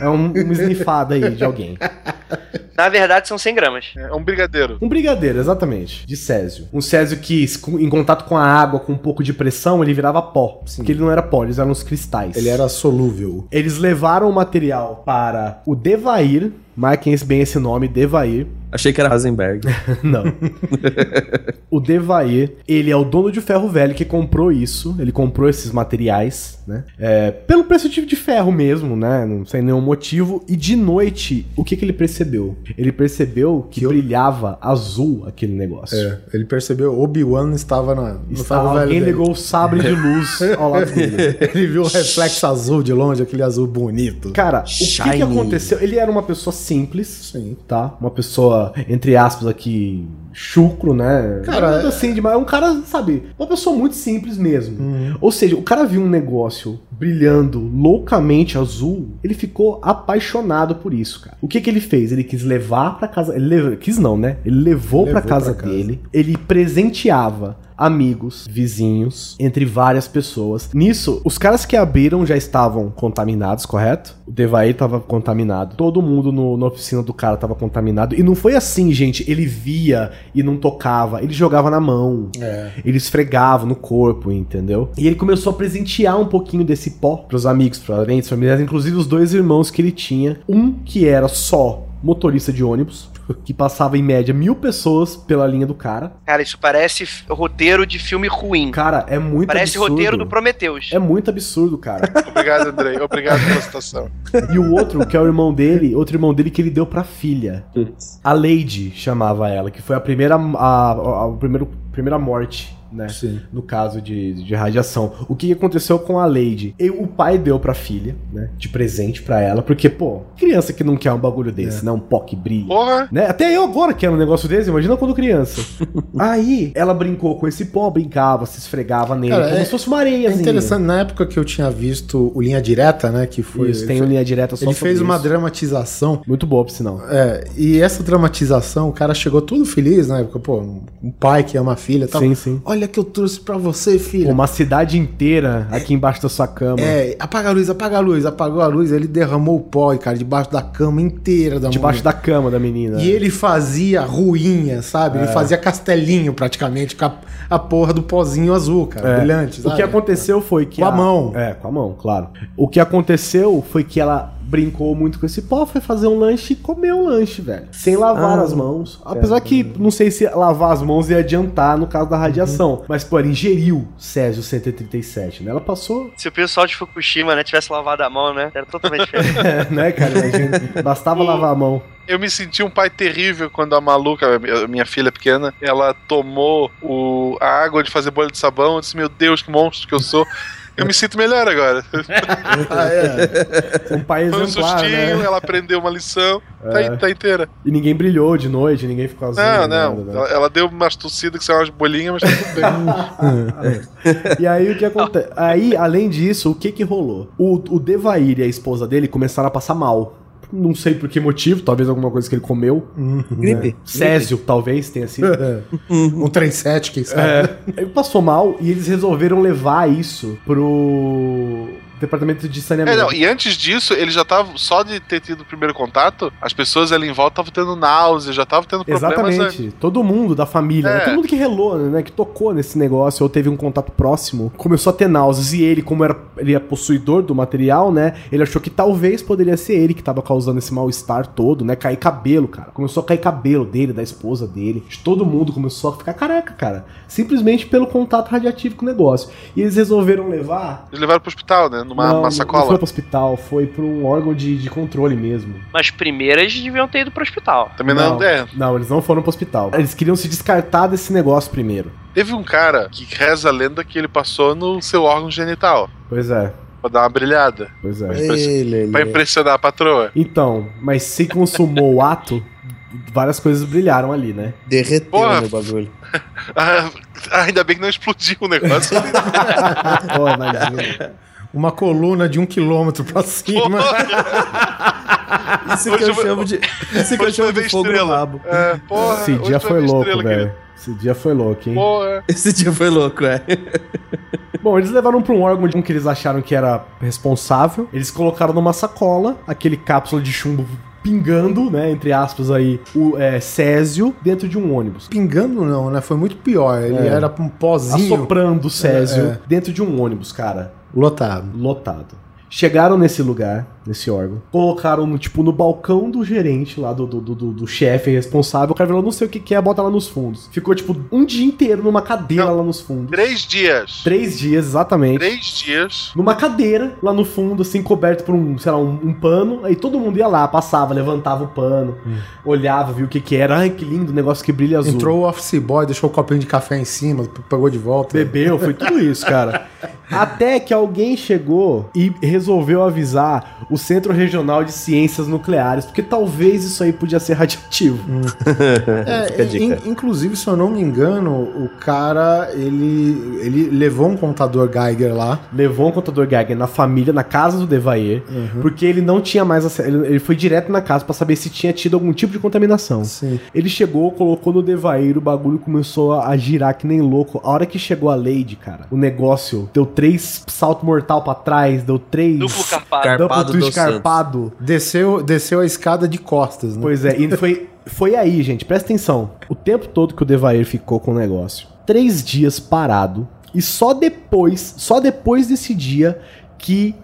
É um, uma esnifada aí de alguém. [LAUGHS] Na verdade, são 100 gramas. É um brigadeiro. Um brigadeiro, exatamente, de Césio. Um Césio que, em contato com a água, com um pouco de pressão, ele virava pó. Porque ele não era pó, eles eram os cristais. Ele era solúvel. Eles levaram o material para o Devair. Marquem bem esse nome, Devair. Achei que era Heisenberg. [LAUGHS] Não. o Devair, ele é o dono de ferro velho que comprou isso. Ele comprou esses materiais, né? É, pelo preço de, de ferro mesmo, né? Não sem nenhum motivo. E de noite, o que, que ele percebeu? Ele percebeu que, Que brilhava azul aquele negócio. É, ele percebeu, Obi-Wan estava na, Estava- alguém ligou o sabre de luz [LAUGHS] ao lado dele. Ele viu o reflexo azul de longe, aquele azul bonito. Cara, o que, que aconteceu? Ele era uma pessoa simples, Sim. tá? Uma pessoa, entre aspas, aqui, chucro, né? Cara, Nada é- assim demais. Um cara, sabe, uma pessoa muito simples mesmo. Ou seja, o cara viu um negócio brilhando loucamente azul, ele ficou apaixonado por isso, cara. O que que ele fez? Ele quis levar pra casa. Ele levou, quis não, né? Ele levou, Levou casa pra casa. dele, ele presenteava amigos, vizinhos, entre várias pessoas. Nisso, os caras que abriram já estavam contaminados, correto? O Devair tava contaminado. Todo mundo no, na oficina do cara tava contaminado. E não foi assim, gente. Ele via e não tocava. Ele jogava na mão. É. Ele esfregava no corpo, entendeu? E ele começou a presentear um pouquinho desse pó pros amigos, pros parentes, familiares, inclusive os dois irmãos que ele tinha. Um que era só motorista de ônibus, que passava em média mil pessoas pela linha do cara. Cara, isso parece roteiro de filme ruim. Cara, é muito Parece absurdo. roteiro do Prometheus. É muito absurdo, cara. [LAUGHS] Obrigado, Andrei. Obrigado pela citação. E o outro, que é o irmão dele, outro irmão dele que ele deu pra filha. A Lady chamava ela, que foi a primeira, a, a, a primeiro, primeira morte, né? Sim. No caso de, de radiação. O que aconteceu com a Lady? E o pai deu pra filha, né? De presente pra ela, porque, pô, criança que não quer um bagulho desse, né? Um pó que brilha. Porra! Né? Até eu agora quero um negócio desse, imagina quando criança. [LAUGHS] Aí, ela brincou com esse pó, brincava, se esfregava nele, Cara, como é- se fosse uma É areiazinha. interessante, na época que eu tinha visto o Linha Direta, né? Que foi. Isso, tem uma linha direta só Ele fez uma isso. dramatização. Muito boa, por sinal. É, e essa dramatização, o cara chegou todo feliz na época, pô, um pai que ama a filha e tal. Sim, sim. Olha que eu trouxe pra você, filha. Uma cidade inteira aqui embaixo da sua cama. É, apaga a luz, apaga a luz, apagou a luz, ele derramou o pó, cara, debaixo da cama inteira da Debaixo da cama da menina. E ele fazia ruinha, sabe? É. Ele fazia castelinho praticamente com a, a porra do pozinho azul, cara, É. brilhante, O sabe? que aconteceu foi que. Com a mão. É, com a mão, claro. O que aconteceu foi que ela brincou muito com esse pó, foi fazer um lanche e comeu o lanche, velho. Sem lavar Ah, as mãos. Apesar que não sei se lavar as mãos ia adiantar no caso da radiação. Mas, pô, ela ingeriu Césio 137, né? Ela passou. Se o pessoal de Fukushima, né, tivesse lavado a mão, né? Era totalmente [LAUGHS] diferente. É, né, cara? Imagina. Bastava lavar a mão. Eu me senti um pai terrível quando a maluca, minha- minha filha pequena, ela tomou o, a água de fazer bolha de sabão. Eu disse, meu Deus, que monstro que eu sou. Eu me sinto melhor agora. [LAUGHS] Ah, é. Um pai Foi um sustinho, né? ela aprendeu uma lição. Tá, É. aí- tá inteira. E ninguém brilhou de noite, ninguém ficou azul. Não, não. nada, né? Ela, ela deu umas tossidas que são umas bolinhas, mas tá tudo bem. [LAUGHS] E aí o que acontece? Aí, além disso, o que que rolou? O, o Devair e a esposa dele começaram a passar mal. Não sei por que motivo, talvez alguma coisa que ele comeu. Gripe. Césio, talvez tenha sido. [LAUGHS] um trem 7, quem sabe? É, ele passou mal e eles resolveram levar isso pro departamento de É, saneamento. não, e antes disso, ele já tava. Só de ter tido o primeiro contato, as pessoas ali em volta estavam tendo náusea, já estavam tendo problemas. né? Exatamente. Todo mundo da família, né? É. todo mundo que relou, né? Que tocou nesse negócio ou teve um contato próximo, começou a ter náuseas. E ele, como era, ele é possuidor do material, né? Ele achou que talvez poderia ser ele que tava causando esse mal-estar todo, né? Cair cabelo, cara. Começou a cair cabelo dele, da esposa dele. De todo mundo começou a ficar careca, cara. Simplesmente pelo contato radiativo com o negócio. E eles resolveram levar. Eles levaram pro hospital, né? Numa, não, numa não sacola. foi pro hospital, foi pra um órgão de, de controle mesmo. Mas primeiras deviam ter ido pro hospital. Também não, é. Não, eles não foram pro hospital. Eles queriam se descartar desse negócio primeiro. Teve um cara que reza a lenda que ele passou no seu órgão genital. Pois é, Pra dar uma brilhada. pois é. Ei, Lelê. Pra impressionar a patroa. Então, mas se consumou o ato, várias coisas brilharam ali, né? Derreteu Porra. no bagulho. [LAUGHS] Ah, ainda bem que não explodiu o negócio. [LAUGHS] Pô, imagina. Uma coluna de um quilômetro pra [LAUGHS] cima. Isso que Hoje eu chamo de. [LAUGHS] Isso que eu chamo de fogo no estrela. rabo. É, porra. Esse dia foi louco, estrela, velho. querido. Esse dia foi louco, hein? Porra. Esse dia foi louco, é. Bom, eles levaram pra um órgão de um que eles acharam que era responsável. Eles colocaram numa sacola aquele cápsula de chumbo pingando, né? Entre aspas aí, o é, Césio dentro de um ônibus. Pingando não, né? Foi muito pior. Ele É. era um pozinho Assoprando o Césio É, é. dentro de um ônibus, cara. lotado. lotado. Chegaram nesse lugar, nesse órgão, colocaram no, tipo, no balcão do gerente lá, do, do, do, do- chefe responsável. O cara falou, não sei o que, que é, bota lá nos fundos. Ficou, tipo, um dia inteiro numa cadeira Não. lá nos fundos. Três dias. Três dias, exatamente. Três dias. Numa cadeira, lá no fundo, assim, coberto por um, sei lá, um, um pano. Aí todo mundo ia lá, passava, levantava o pano, olhava, viu o que que era. Ai, que lindo, negócio que brilha azul. Entrou o office boy, deixou o copinho de café em cima, pegou de volta. Bebeu, foi tudo isso, cara. [LAUGHS] Até que alguém chegou e resolveu avisar o Centro Regional de Ciências Nucleares, porque talvez isso aí podia ser radioativo. [LAUGHS] É, a dica. in- inclusive, se eu não me engano, o cara, ele, ele levou um contador Geiger lá. Levou um contador Geiger na família, na casa do Devair, porque ele não tinha mais acesso. Ele, ele foi direto na casa pra saber se tinha tido algum tipo de contaminação. Sim. Ele chegou, colocou no Devair, o bagulho começou a girar que nem louco. A hora que chegou a Lady, cara, o negócio deu três salto mortal pra trás, deu três. Duplo carpado. Dos escarpado. Desceu, desceu a escada de costas, né? Pois é, e foi, foi aí, gente, presta atenção. O tempo todo que o Devair ficou com o negócio, três dias parado, e só depois, só depois desse dia que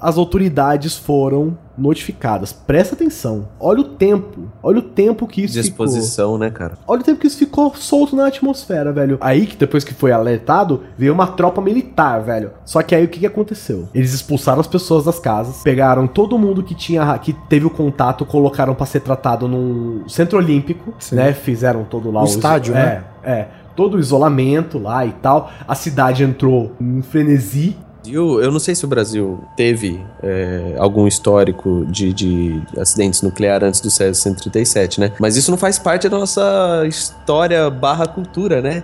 as autoridades foram notificadas. Presta atenção. Olha o tempo. Olha o tempo que isso ficou. Disposição, né, cara? Olha o tempo que isso ficou solto na atmosfera, velho. Aí que depois que foi alertado, veio uma tropa militar, velho. Só que aí o que, que aconteceu? Eles expulsaram as pessoas das casas, pegaram todo mundo que tinha que teve o contato, colocaram pra ser tratado num centro olímpico, Sim. né? Fizeram todo lá O estádio, é, né? É, todo o isolamento lá e tal. A cidade entrou em frenesi. Eu, eu não sei se o Brasil teve é, algum histórico de, de acidentes nucleares antes do César 137, né? Mas isso não faz parte da nossa história barra cultura, né?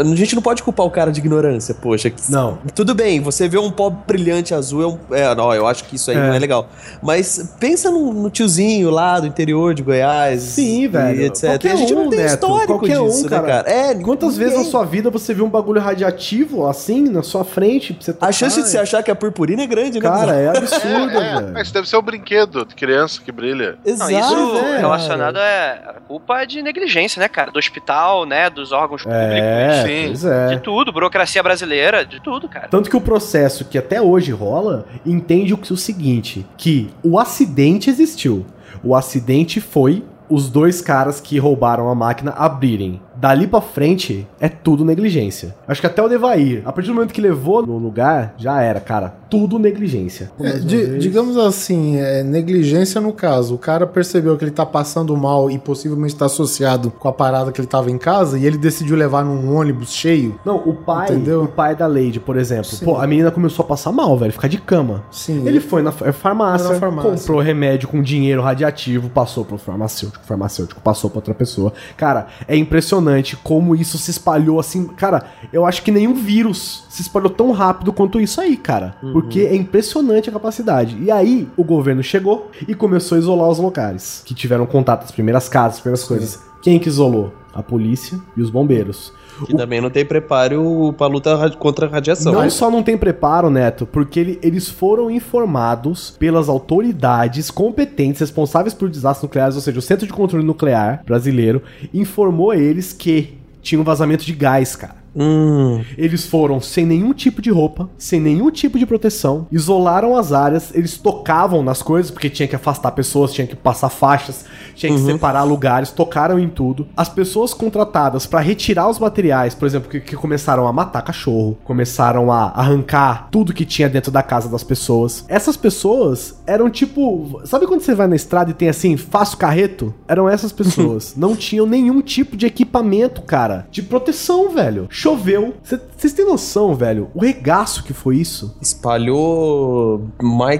A gente não pode culpar o cara de ignorância, poxa. Não. Tudo bem, você vê um pó brilhante azul, é, um, é não, eu acho que isso aí É. não é legal. Mas pensa no, no tiozinho lá do interior de Goiás. Sim, velho. etc. Qualquer a gente um, não tem Neto, histórico qualquer um, disso, cara. né, cara? É, Quantas ninguém. vezes na sua vida você viu um bagulho radiativo assim na sua frente? Pra você A chance de você achar que a purpurina é grande, né? Cara, é absurdo, É, velho. mas deve ser o brinquedo de criança que brilha. Não, Exato, isso velho. relacionado é a culpa de negligência, né, cara? Do hospital, né? Dos órgãos É, Sim. pois é. De tudo, burocracia brasileira, de tudo, cara. Tanto que o processo que até hoje rola entende o, que- o seguinte: que o acidente existiu. O acidente foi os dois caras que roubaram a máquina abrirem. Dali pra frente é tudo negligência. Acho que até o Devair, a partir do momento que levou no lugar, já era, cara. Tudo negligência. É, di- digamos assim, é, negligência no caso. O cara percebeu que ele tá passando mal e possivelmente está associado com a parada que ele tava em casa e ele decidiu levar num ônibus cheio. Não, o pai, Entendeu? o pai da Lady, por exemplo. Sim. Pô, a menina começou a passar mal, velho, ficar de cama. Sim. Ele foi na fa- farmácia, Foi na farmácia. comprou remédio com dinheiro radiativo, passou pro farmacêutico, o farmacêutico passou pra outra pessoa. Cara, é impressionante como isso se espalhou assim. Cara, eu acho que nenhum vírus se espalhou tão rápido quanto isso aí, cara. Porque é impressionante a capacidade. E aí, o governo chegou e começou a isolar os locais que tiveram contato, as primeiras casas, as primeiras coisas. Quem que isolou? A polícia e os bombeiros. Que também não tem preparo pra luta ra- contra a radiação. Não só não tem preparo, Neto, porque ele- eles foram informados pelas autoridades competentes responsáveis por desastres nucleares, ou seja, o Centro de Controle Nuclear brasileiro informou eles que tinha um vazamento de gás, cara. Hum, Eles foram sem nenhum tipo de roupa, sem nenhum tipo de proteção, isolaram as áreas, eles tocavam nas coisas, porque tinha que afastar pessoas, tinha que passar faixas, tinha que separar lugares, tocaram em tudo. As pessoas contratadas pra retirar os materiais, por exemplo, que, que começaram a matar cachorro, começaram a arrancar tudo que tinha dentro da casa das pessoas. Essas pessoas eram tipo. Sabe quando você vai na estrada e tem assim, faço carreto? Eram essas [LAUGHS] pessoas. Não tinham nenhum tipo de equipamento, cara, de proteção, velho. Choveu. Cê- Vocês têm noção, velho? O regaço que foi isso? espalhou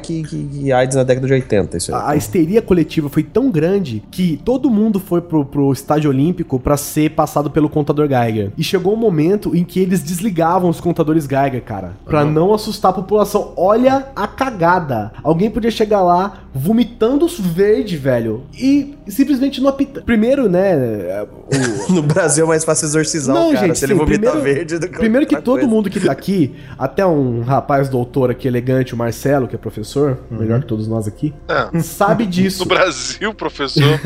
que, que AIDS na década de 80, isso aí. A, a histeria coletiva foi tão grande que todo mundo foi pro, pro estádio olímpico pra ser passado pelo contador Geiger. E chegou um momento em que eles desligavam os contadores Geiger, cara, Pra não assustar a população. Olha a cagada. Alguém podia chegar lá vomitando os verde, velho, e simplesmente não apitar. Primeiro, né, o, [LAUGHS] No Brasil é mais fácil exorcizar Não, o cara gente, se ele sim, vomita primeiro- verde do que Primeiro que todo coisa. mundo que tá aqui, [LAUGHS] até um rapaz doutor aqui elegante, o Marcelo, que é professor, melhor que todos nós aqui, É. sabe disso. No Brasil, professor. [LAUGHS]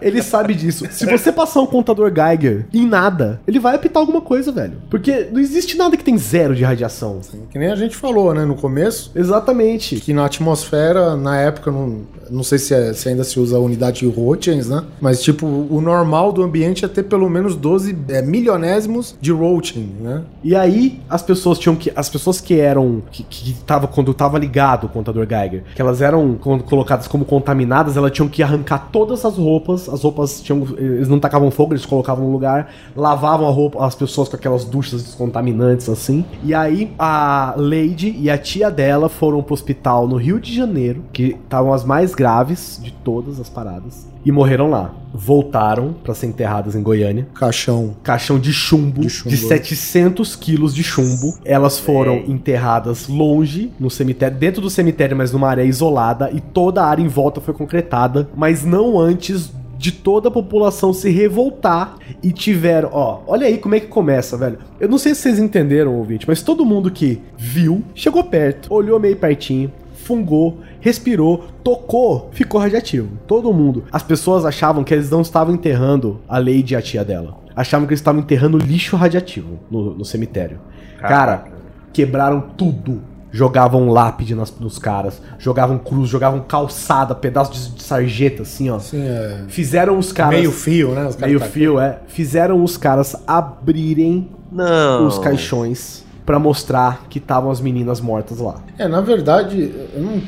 Ele sabe disso. Se você passar um contador Geiger em nada, ele vai apitar alguma coisa, velho. Porque não existe nada que tem zero de radiação. Que nem a gente falou, né, no começo, Exatamente. que na atmosfera, na época, não, não sei se, é- se ainda se usa a unidade Roentgens, né? Mas, tipo, o normal do ambiente é ter pelo menos 12 é, milionésimos de Roentgen, né? E aí as pessoas tinham que. As pessoas que eram. que, que tava, quando tava ligado o contador Geiger, que elas eram colocadas como contaminadas, elas tinham que arrancar todas as roupas. As roupas tinham. Eles não tacavam fogo, eles colocavam no lugar, lavavam a roupa, as pessoas com aquelas duchas descontaminantes assim. E aí a Lady e a tia dela foram pro hospital no Rio de Janeiro, que estavam as mais graves de todas as paradas. E morreram lá. Voltaram pra ser enterradas em Goiânia Caixão. caixão de chumbo, De de, chumbo. 700 quilos de chumbo. Elas foram enterradas longe, no cemitério, dentro do cemitério, mas numa área isolada, e toda a área em volta foi concretada, mas não antes de toda a população se revoltar e tiveram, ó, olha aí como é que começa, velho. Eu não sei se vocês entenderam, ouvinte, mas todo mundo que viu, chegou perto, olhou meio pertinho, fungou, respirou, tocou, ficou radiativo. Todo mundo. As pessoas achavam que eles não estavam enterrando a Lady e a tia dela. Achavam que eles estavam enterrando lixo radiativo no, no cemitério. Cara, quebraram tudo. Jogavam lápide nas- nos caras, jogavam cruz, jogavam calçada, pedaço de, de sarjeta, assim, ó. Assim, é. Fizeram os caras. Meio fio, né? Os caras Meio tá- fio, é. Fizeram os caras abrirem Não. os caixões pra mostrar que estavam as meninas mortas lá. É, na verdade, não-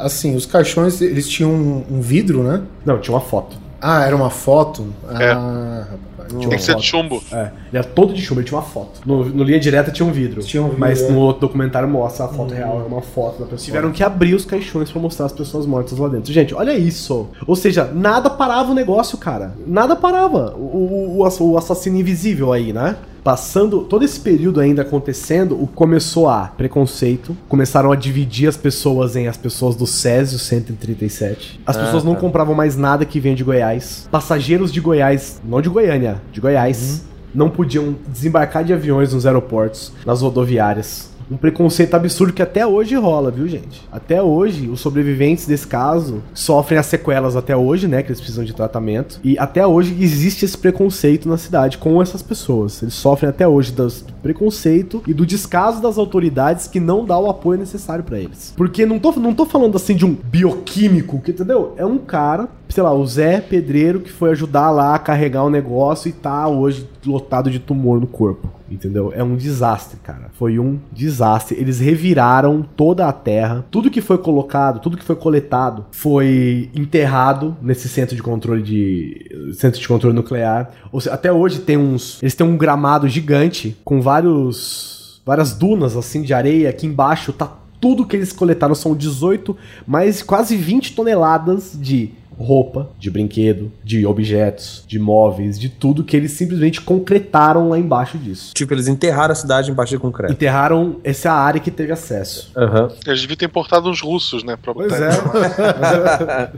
assim, os caixões, eles tinham um, um vidro, né? Não, tinha uma foto. Ah, era uma foto? É. Ah, rapaz. Tinha Tem que ser de chumbo. É, ele era todo de chumbo, ele tinha uma foto. No, no linha direta tinha um vidro. Tinha um vidro, mas é. no outro documentário mostra a foto real, é uma foto da pessoa. Tiveram que abrir os caixões pra mostrar as pessoas mortas lá dentro. Gente, olha isso. Ou seja, nada parava o negócio, cara. Nada parava. O, o- o assassino invisível aí, né? Passando todo esse período ainda acontecendo, o começou a preconceito, começaram a dividir as pessoas em as pessoas do Césio 137. As pessoas não compravam mais nada que vinha de Goiás. Passageiros de Goiás, não de Goiânia, de Goiás, não podiam desembarcar de aviões nos aeroportos, nas rodoviárias. Um preconceito absurdo que até hoje rola, viu, gente? Até hoje, os sobreviventes desse caso sofrem as sequelas até hoje, né? Que eles precisam de tratamento. E até hoje existe esse preconceito na cidade com essas pessoas. Eles sofrem até hoje do preconceito e do descaso das autoridades que não dá o apoio necessário pra eles. Porque não tô, não tô falando assim de um bioquímico, que, entendeu? É um cara, sei lá, o Zé Pedreiro que foi ajudar lá a carregar o negócio e tá hoje lotado de tumor no corpo. Entendeu? É um desastre, cara. Foi um desastre. Eles reviraram toda a terra. Tudo que foi colocado, tudo que foi coletado, foi enterrado nesse centro de controle de centro de controle nuclear. Ou seja, até hoje tem uns, eles têm um gramado gigante com vários várias dunas assim de areia. Aqui embaixo tá tudo que eles coletaram são 18, mais quase 20 toneladas de roupa, de brinquedo, de objetos, de móveis, de tudo que eles simplesmente concretaram lá embaixo disso. Tipo, eles enterraram a cidade embaixo de concreto. Enterraram essa área que teve acesso. Aham. Eles deviam ter importado uns russos, né? Pra Pois é. [LAUGHS]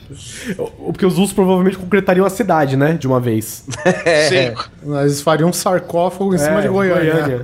Porque os russos provavelmente concretariam a cidade, né? De uma vez. [LAUGHS] Sim. Eles fariam um sarcófago em cima É, de Goiânia.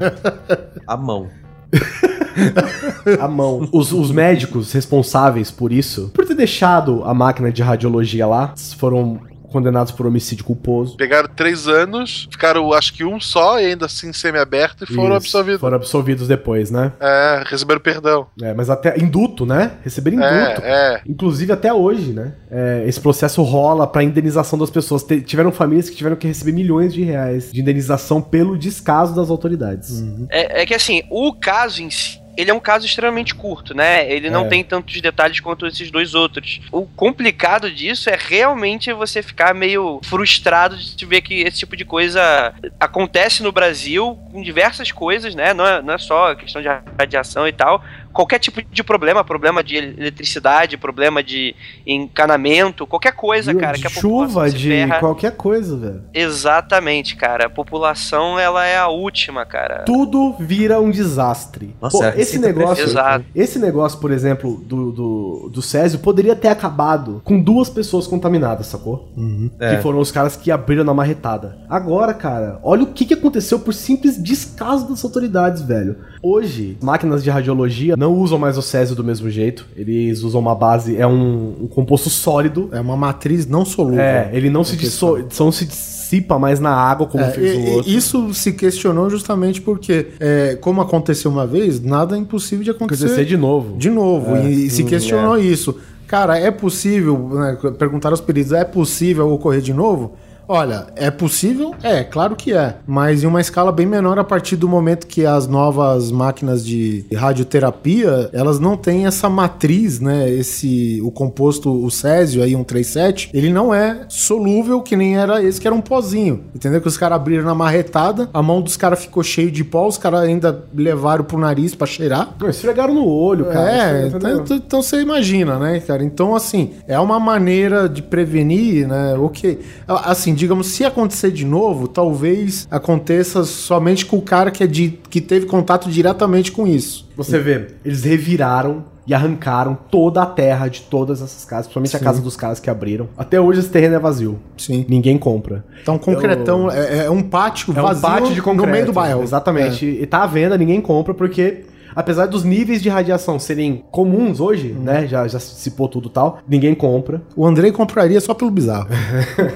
A mão. [LAUGHS] [LAUGHS] a mão. Os, os médicos responsáveis por isso, por ter deixado a máquina de radiologia lá, foram condenados por homicídio culposo. Pegaram três anos, ficaram acho que um só, e ainda assim semi-aberto, e foram Isso, absolvidos. Foram absolvidos depois, né? É, receberam perdão. É, mas até induto, né? Receberam induto. É, é. Inclusive até hoje, né? É, esse processo rola pra indenização das pessoas. Te- tiveram famílias que tiveram que receber milhões de reais de indenização pelo descaso das autoridades. É, é que assim, o caso em si. Ele é um caso extremamente curto, né? Ele não É. tem tantos detalhes quanto esses dois outros. O complicado disso é realmente você ficar meio frustrado de ver que esse tipo de coisa acontece no Brasil com diversas coisas, né? Não é, não é só questão de radiação e tal. Qualquer tipo de problema, problema de eletricidade, problema de encanamento, qualquer coisa, cara, de que a população chuva, se de ferra. qualquer coisa, velho. Exatamente, cara. A população, ela é a última, cara. Tudo vira um desastre. Nossa, Pô, é esse receita negócio. Exato. esse negócio, por exemplo, do, do, do Césio, poderia ter acabado com duas pessoas contaminadas, sacou? É. Que foram os caras que abriram na marretada. Agora, cara, olha o que, que aconteceu por simples descaso das autoridades, velho. Hoje, máquinas de radiologia não usam mais o Césio do mesmo jeito. Eles usam uma base, é um, um composto sólido. É uma matriz não solúvel. É, ele não se, É disso, não se dissipa mais na água como É, fez e- o e outro. isso se questionou justamente porque, é, como aconteceu uma vez, nada é impossível de acontecer Acontecer de novo. de novo. É, e, e se hum, questionou isso. cara, é possível, né, perguntaram aos peritos, é possível ocorrer de novo? Olha, é possível? É, claro que é. Mas em uma escala bem menor a partir do momento que as novas máquinas de radioterapia, elas não têm essa matriz, né? Esse, o composto, o césio aí, 137, ele não é solúvel que nem era esse que era um pozinho. Entendeu? Que os caras abriram na marretada, a mão dos caras ficou cheio de pó, os caras ainda levaram pro nariz pra cheirar. Não, esfregaram no olho, cara. É, então, então- então você imagina, né, cara? Então, assim, é uma maneira de prevenir, né? Ok. Assim, digamos, se acontecer de novo, talvez aconteça somente com o cara que, é de, que teve contato diretamente com isso. Você vê, eles reviraram e arrancaram toda a terra de todas essas casas, principalmente a Sim. casa dos caras que abriram. Até hoje esse terreno é vazio. Sim. Ninguém compra. Então, concretão, é, é um pátio É um vazio pátio de concreto. no meio do bairro. Exatamente. E tá à venda, ninguém compra, porque apesar dos níveis de radiação serem comuns hoje, né? Já, já se cipou tudo e tal, ninguém compra. É. O Andrei compraria só pelo bizarro. [LAUGHS]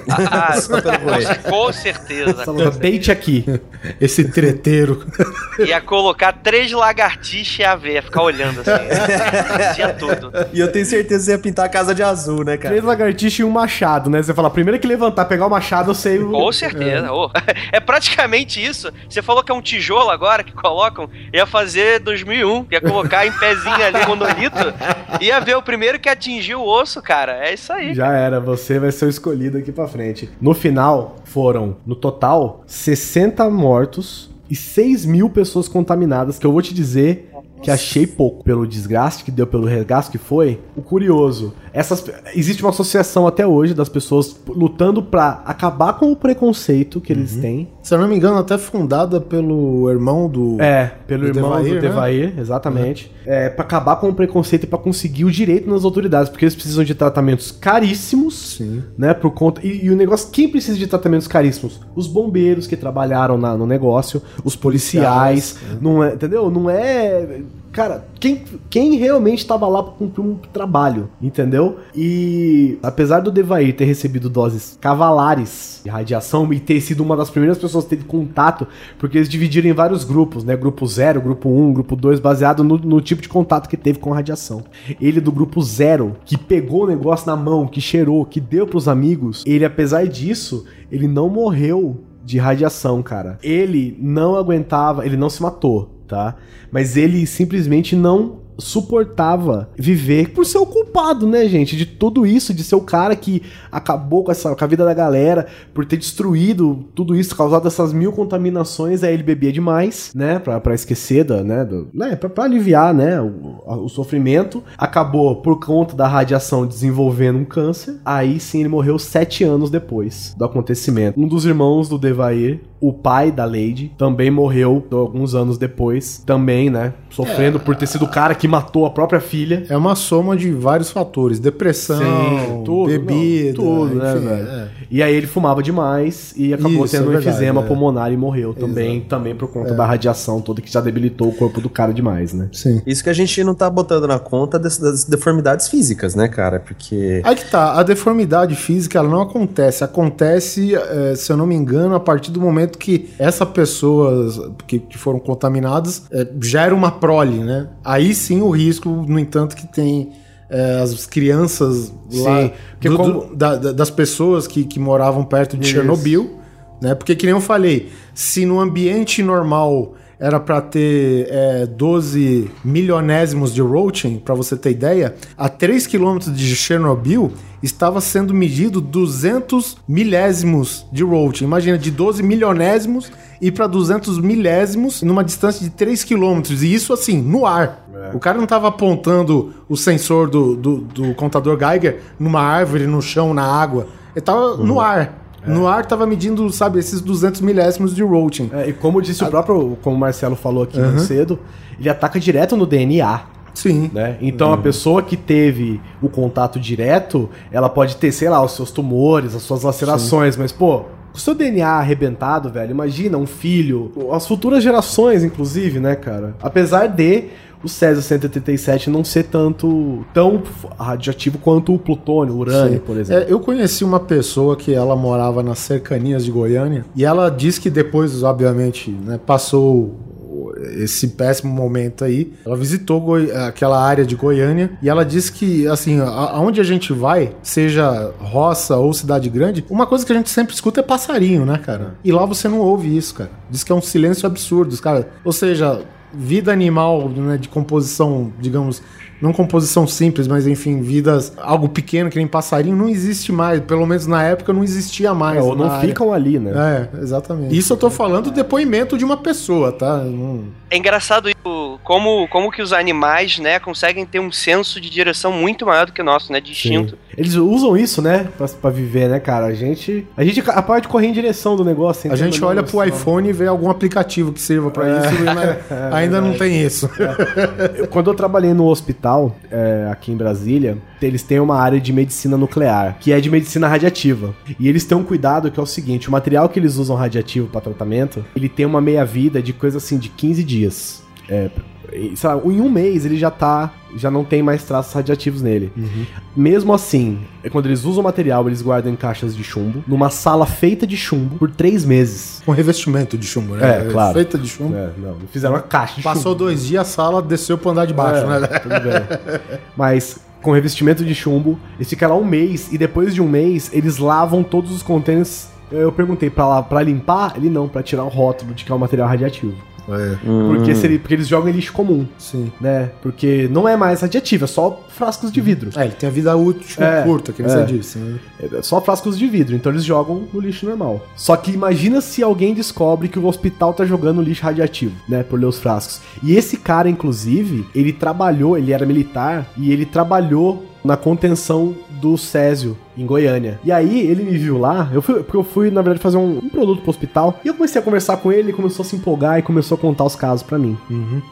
Ah, [LAUGHS] Só pelo boi. [LAUGHS] com certeza. Deite aqui. Esse treteiro. Ia colocar três lagartixas e a ver, ficar olhando assim. o dia todo. E eu tenho certeza que você ia pintar a casa de azul, né, cara? Três lagartixas e um machado, né? Você fala, primeiro que levantar, pegar o machado, eu sei o. Com certeza. ô. É. praticamente isso. Você falou que é um tijolo agora que colocam. Ia fazer 2001. Ia colocar em pezinho ali, monolito. Ia ver o primeiro que atingiu o osso, cara. É isso aí. Já era, você vai ser o escolhido aqui pra frente. No final, foram, no total, 60 mortos e 6 mil pessoas contaminadas, que eu vou te dizer que achei pouco pelo desgaste que deu, pelo regaço que foi. O curioso, essas, existe uma associação até hoje das pessoas lutando pra acabar com o preconceito que eles têm. Se eu não me engano, até fundada pelo irmão do. É, pelo Do irmão Devair, do né? Devair, exatamente. É, para acabar com o preconceito e pra conseguir o direito nas autoridades, porque eles precisam de tratamentos caríssimos, Sim. né, por conta e, e o negócio, quem precisa de tratamentos caríssimos? Os bombeiros que trabalharam na- no negócio, os policiais, não é, entendeu? Não é Cara, quem, quem realmente tava lá pra cumprir um trabalho, entendeu? E apesar do Devair ter recebido doses cavalares de radiação e ter sido uma das primeiras pessoas a ter contato, porque eles dividiram em vários grupos, né? Grupo 0, grupo 1, um, grupo 2, baseado no, no tipo de contato que teve com a radiação. Ele do grupo 0, que pegou o negócio na mão, que cheirou, que deu pros amigos, ele, apesar disso, ele não morreu de radiação, cara. Ele não aguentava, ele não se matou, tá? Mas ele simplesmente não suportava viver por ser o culpado, né, gente? De tudo isso, de ser o cara que acabou com, essa, com a vida da galera, por ter destruído tudo isso, causado essas mil contaminações, aí ele bebia demais, né? Pra, pra esquecer, da, né? Do, né pra, pra aliviar, né? O, o sofrimento. Acabou, por conta da radiação, desenvolvendo um câncer. Aí sim ele morreu sete anos depois do acontecimento. Um dos irmãos do Devair, o pai da Lady, também morreu alguns anos depois. Também, né? Sofrendo por ter sido o cara que matou a própria filha. É uma soma de vários fatores: depressão, Sim, tudo, bebida, não, tudo, né, enfim, velho? é. E aí ele fumava demais e acabou Isso, tendo é um enfisema é. pulmonar e morreu também, também por conta da radiação toda que já debilitou o corpo do cara demais, né? Sim. Isso que a gente não tá botando na conta das, deformidades físicas, né, cara? Porque. Aí que tá, a deformidade física ela não acontece. Acontece, eh, se eu não me engano, a partir do momento que essas pessoas que, que foram contaminadas eh, gera uma prole, né? Aí sim o risco, no entanto, que tem as crianças lá, Sim, porque do- como- do- da- das pessoas que, que moravam perto de Isso. Chernobyl, né? Porque que nem eu falei, se no ambiente normal era para ter é, 12 milionésimos de Roentgen, para você ter ideia, a 3 quilômetros de Chernobyl estava sendo medido 200 milésimos de Roentgen. Imagina, de 12 milionésimos ir para 200 milésimos numa distância de 3 quilômetros. E isso assim, no ar. O cara não estava apontando o sensor do, do, do contador Geiger numa árvore, no chão, na água. Ele estava no ar. No ar tava medindo, sabe, esses 200 milésimos de Roentgen. É, e como disse o próprio, como o Marcelo falou aqui mais cedo, ele ataca direto no DNA. Sim. Né? Então a pessoa que teve o contato direto, ela pode ter, sei lá, os seus tumores, as suas lacerações, mas pô, o seu DNA arrebentado, velho, imagina um filho, as futuras gerações, inclusive, né, cara? Apesar de o Césio 137 não ser tanto tão radioativo quanto o plutônio, o urânio, Sim. por exemplo. É, eu conheci uma pessoa que ela morava nas cercanias de Goiânia e ela disse que depois, obviamente, né, passou esse péssimo momento aí. Ela visitou Goi- aquela área de Goiânia e ela disse que, assim, aonde a gente vai, seja roça ou cidade grande, uma coisa que a gente sempre escuta é passarinho, né, cara? E lá você não ouve isso, cara. Diz que é um silêncio absurdo, cara. Ou seja, vida animal, né, de composição, digamos, não composição simples, mas enfim, vidas, algo pequeno que nem passarinho, não existe mais. Pelo menos na época não existia mais. É, ou não área. ficam ali, né? É, exatamente. Isso eu tô falando do depoimento de uma pessoa, tá? Não- É engraçado isso, como, como que os animais, né, conseguem ter um senso de direção muito maior do que o nosso, né, de instinto. Eles usam isso, né? Pra, pra viver, né, cara? A gente. A gente acaba de correr em direção do negócio. A gente olha pro iPhone e vê algum aplicativo que sirva pra isso, mas [LAUGHS] ainda não tem isso. Eu- Quando eu trabalhei no hospital, é, aqui em Brasília, eles têm uma área de medicina nuclear, que é de medicina radiativa. E eles têm um cuidado que é o seguinte: o material que eles usam radiativo para tratamento, ele tem uma meia-vida de coisa assim de 15 dias. É, sei lá, em um mês ele já tá. Já não tem mais traços radiativos nele. Mesmo assim, é quando eles usam o material, eles guardam em caixas de chumbo, numa sala feita de chumbo, por três meses. Com revestimento de chumbo, né? É, claro. Feita de chumbo. É, não, não fizeram uma caixa de Passou chumbo. dois dias, a sala desceu pro andar de baixo, É, né? Tudo bem. [LAUGHS] Mas com revestimento de chumbo, eles ficam lá um mês e depois de um mês eles lavam todos os contêineres. Eu perguntei pra, lá, pra limpar, ele não, pra tirar o rótulo de que é um material radiativo. É, Porque, se ele- porque eles jogam em lixo comum, sim. né? Porque não é mais radiativo, é só frascos de vidro. É, ele tem a vida útil É, curta, que é. você disse. né? É só frascos de vidro, então eles jogam no lixo normal. Só que imagina se alguém descobre que o hospital tá jogando lixo radiativo, né, por ler os frascos. E esse cara, inclusive, ele trabalhou, ele era militar e ele trabalhou na contenção do Césio em Goiânia. E aí ele me viu lá, eu fui, porque eu fui na verdade fazer um, um produto pro hospital, e eu comecei a conversar com ele, ele começou a se empolgar e começou a contar os casos pra mim.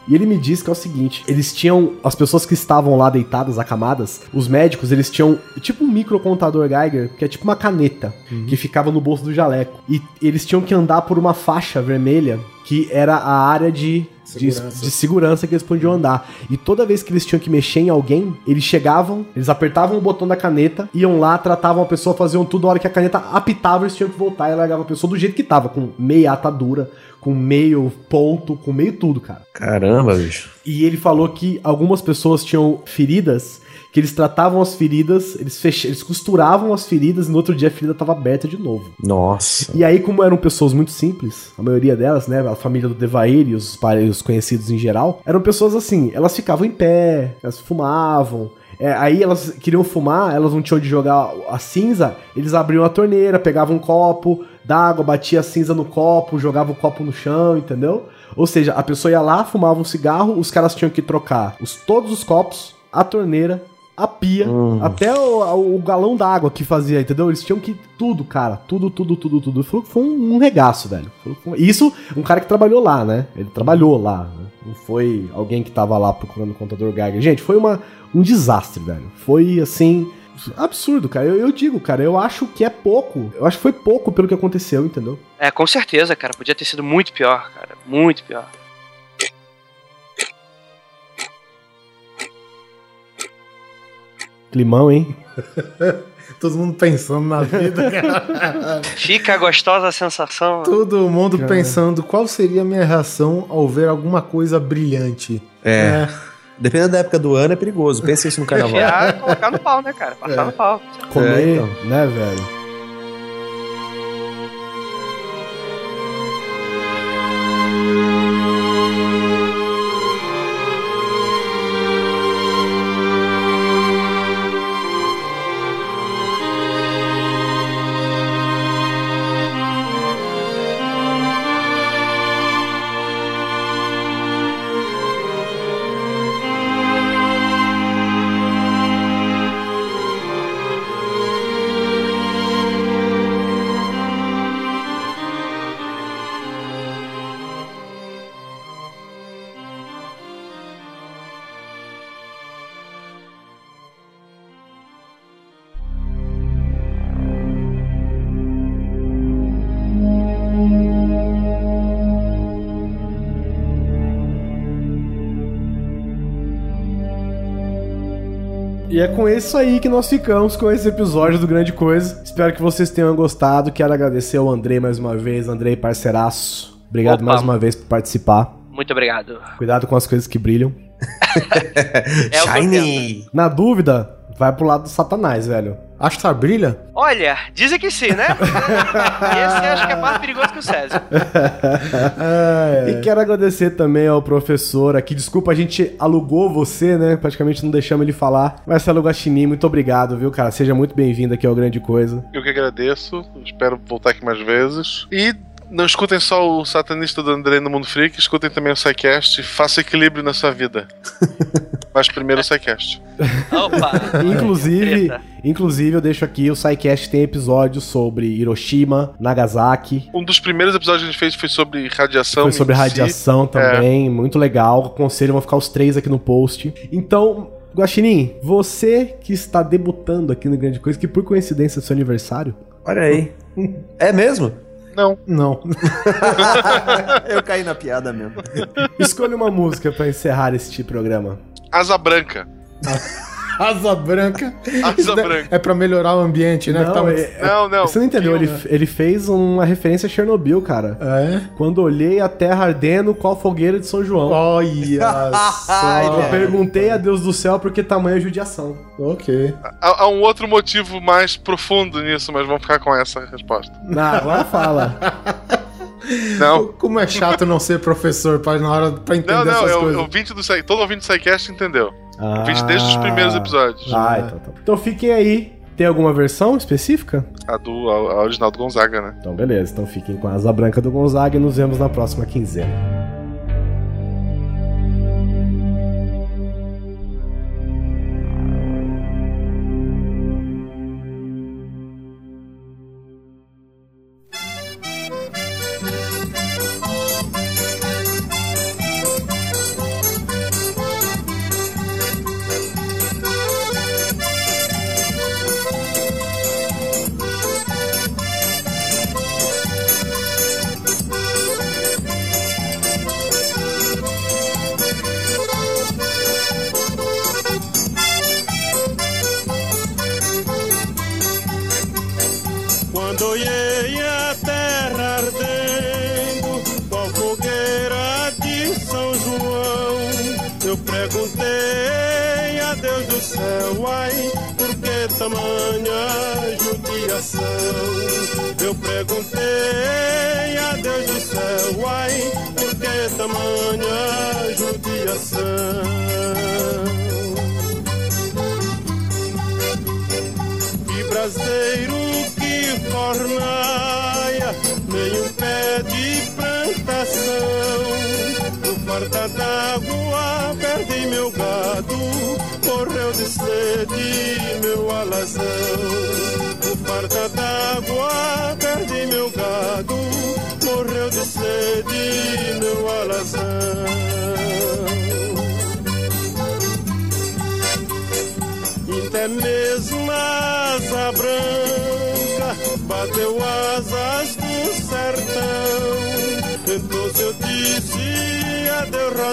E ele me disse que é o seguinte: eles tinham. As pessoas que estavam lá deitadas, acamadas, os médicos, eles tinham tipo um microcontador Geiger, que é tipo uma caneta, que ficava no bolso do jaleco. E eles tinham que andar por uma faixa vermelha, que era a área de. De, Segurança. de segurança que eles podiam andar. E toda vez que eles tinham que mexer em alguém, eles chegavam, eles apertavam o botão da caneta, iam lá, tratavam a pessoa, faziam tudo. A hora que a caneta apitava, eles tinham que voltar e largavam a pessoa do jeito que tava, com meia atadura, com meio ponto, com meio tudo, cara. Caramba, bicho. E ele falou que algumas pessoas tinham feridas, que eles tratavam as feridas, eles, fech... eles costuravam as feridas e no outro dia a ferida tava aberta de novo. Nossa. E aí, como eram pessoas muito simples, a maioria delas, né, a família do Devair e os, os conhecidos em geral, eram pessoas assim, elas ficavam em pé, elas fumavam. É, aí elas queriam fumar, elas não tinham onde jogar a cinza, eles abriam a torneira, pegavam um copo d'água, batia a cinza no copo, jogava o copo no chão, entendeu? Ou seja, a pessoa ia lá, fumava um cigarro, os caras tinham que trocar os, todos os copos, a torneira, a pia, até o, o galão d'água que fazia, entendeu? Eles tinham que tudo, cara, tudo, tudo, tudo, tudo. Ele falou que foi um, regaço, velho. Foi- Isso, um cara que trabalhou lá, né? Ele trabalhou lá, né? não foi alguém que tava lá procurando o contador Geiger. Gente, foi uma, um desastre, velho. Foi assim. Absurdo, cara. Eu, eu digo, cara, eu acho que é pouco. Eu acho que foi pouco pelo que aconteceu, entendeu? É, com certeza, cara. Podia ter sido muito pior, cara. Muito pior. Climão, hein? [LAUGHS] Todo mundo pensando na vida, [LAUGHS] cara. Fica a gostosa sensação. Todo mundo pensando qual seria a minha reação ao ver alguma coisa brilhante. É. Dependendo da época do ano, é perigoso. Pensa isso no [LAUGHS] carnaval. E colocar no pau, né, cara? Passar no pau. Comer, É, então. né, velho? E é com isso aí que nós ficamos com esse episódio do Grande Coisa. Espero que vocês tenham gostado. Quero agradecer ao Andrei mais uma vez. Andrei, parceiraço. Obrigado Opa. mais uma vez por participar. Muito obrigado. Cuidado com as coisas que brilham. [LAUGHS] É Shiny! Na dúvida, vai pro lado do satanás, velho. Astar brilha? Olha, dizem que sim, né? [LAUGHS] Esse eu acho que é mais perigoso que o César. [LAUGHS] E quero agradecer também ao professor aqui. Desculpa, a gente alugou você, né? Praticamente não deixamos ele falar. Marcelo Guaxinim, muito obrigado, viu, cara? Seja muito bem-vindo aqui ao Grande Coisa. Eu que agradeço, espero voltar aqui mais vezes. E não escutem só o satanista do André no Mundo Freak, escutem também o SciCast. Faça equilíbrio na sua vida. [LAUGHS] Mas primeiro o SciCast. Opa! Inclusive, inclusive, eu deixo aqui, o SciCast tem episódios sobre Hiroshima, Nagasaki. Um dos primeiros episódios que a gente fez foi sobre radiação. Foi sobre em si. radiação também, muito legal. Aconselho, vão ficar os três aqui no post. Então, Guaxinim, você que está debutando aqui no Grande Coisa, que por coincidência é seu aniversário, Olha aí. [LAUGHS] É mesmo? Não. não. Eu caí na piada mesmo. Escolha uma música pra encerrar este programa. Asa Branca. [LAUGHS] Asa branca. Asa branca. É pra melhorar o ambiente, né? Não, tá é- Não, não. Você não entendeu? Ele, ele fez uma referência a Chernobyl, cara. É? Quando olhei a terra ardendo, qual fogueira de São João? Olha [LAUGHS] Eu só. perguntei a Deus do céu por que tamanha judiação. ok. Há, há um outro motivo mais profundo nisso, mas vamos ficar com essa resposta. Não, agora fala. [LAUGHS] Não. Como é chato não ser professor pra, na hora, pra entender Não, não, essas é o, coisas. o ouvinte do todo ouvinte do SciCast entendeu. Ah. Ouvinte desde os primeiros episódios. Ah, então, tá. então fiquem aí. Tem alguma versão específica? A do a, a original do Gonzaga, né? Então beleza, então fiquem com a asa branca do Gonzaga e nos vemos na próxima quinzena.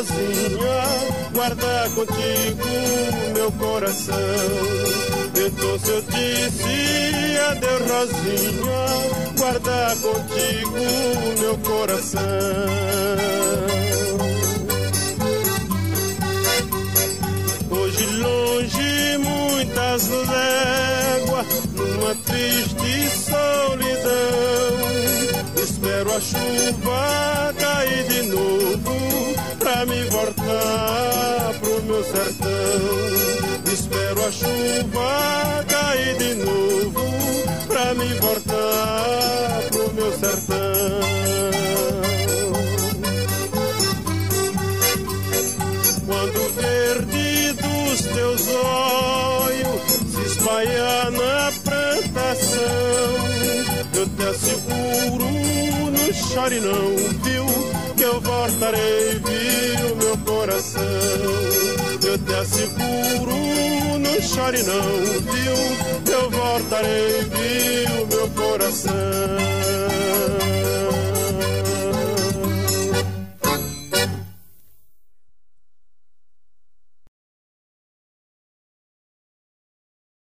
Adeus, Rosinha, guarda contigo meu coração. Então se eu disse adeus, Rosinha, guarda contigo meu coração. Hoje longe muitas léguas, numa triste solidão. Espero a chuva sertão. Espero a chuva cair de novo, pra me voltar pro meu sertão. Quando verde dos teus olhos se espalha na plantação, eu te asseguro, não chore não, viu? Que eu voltarei, viu, meu coração. Eu te asseguro, não chore não, viu? Eu voltarei, viu, meu coração.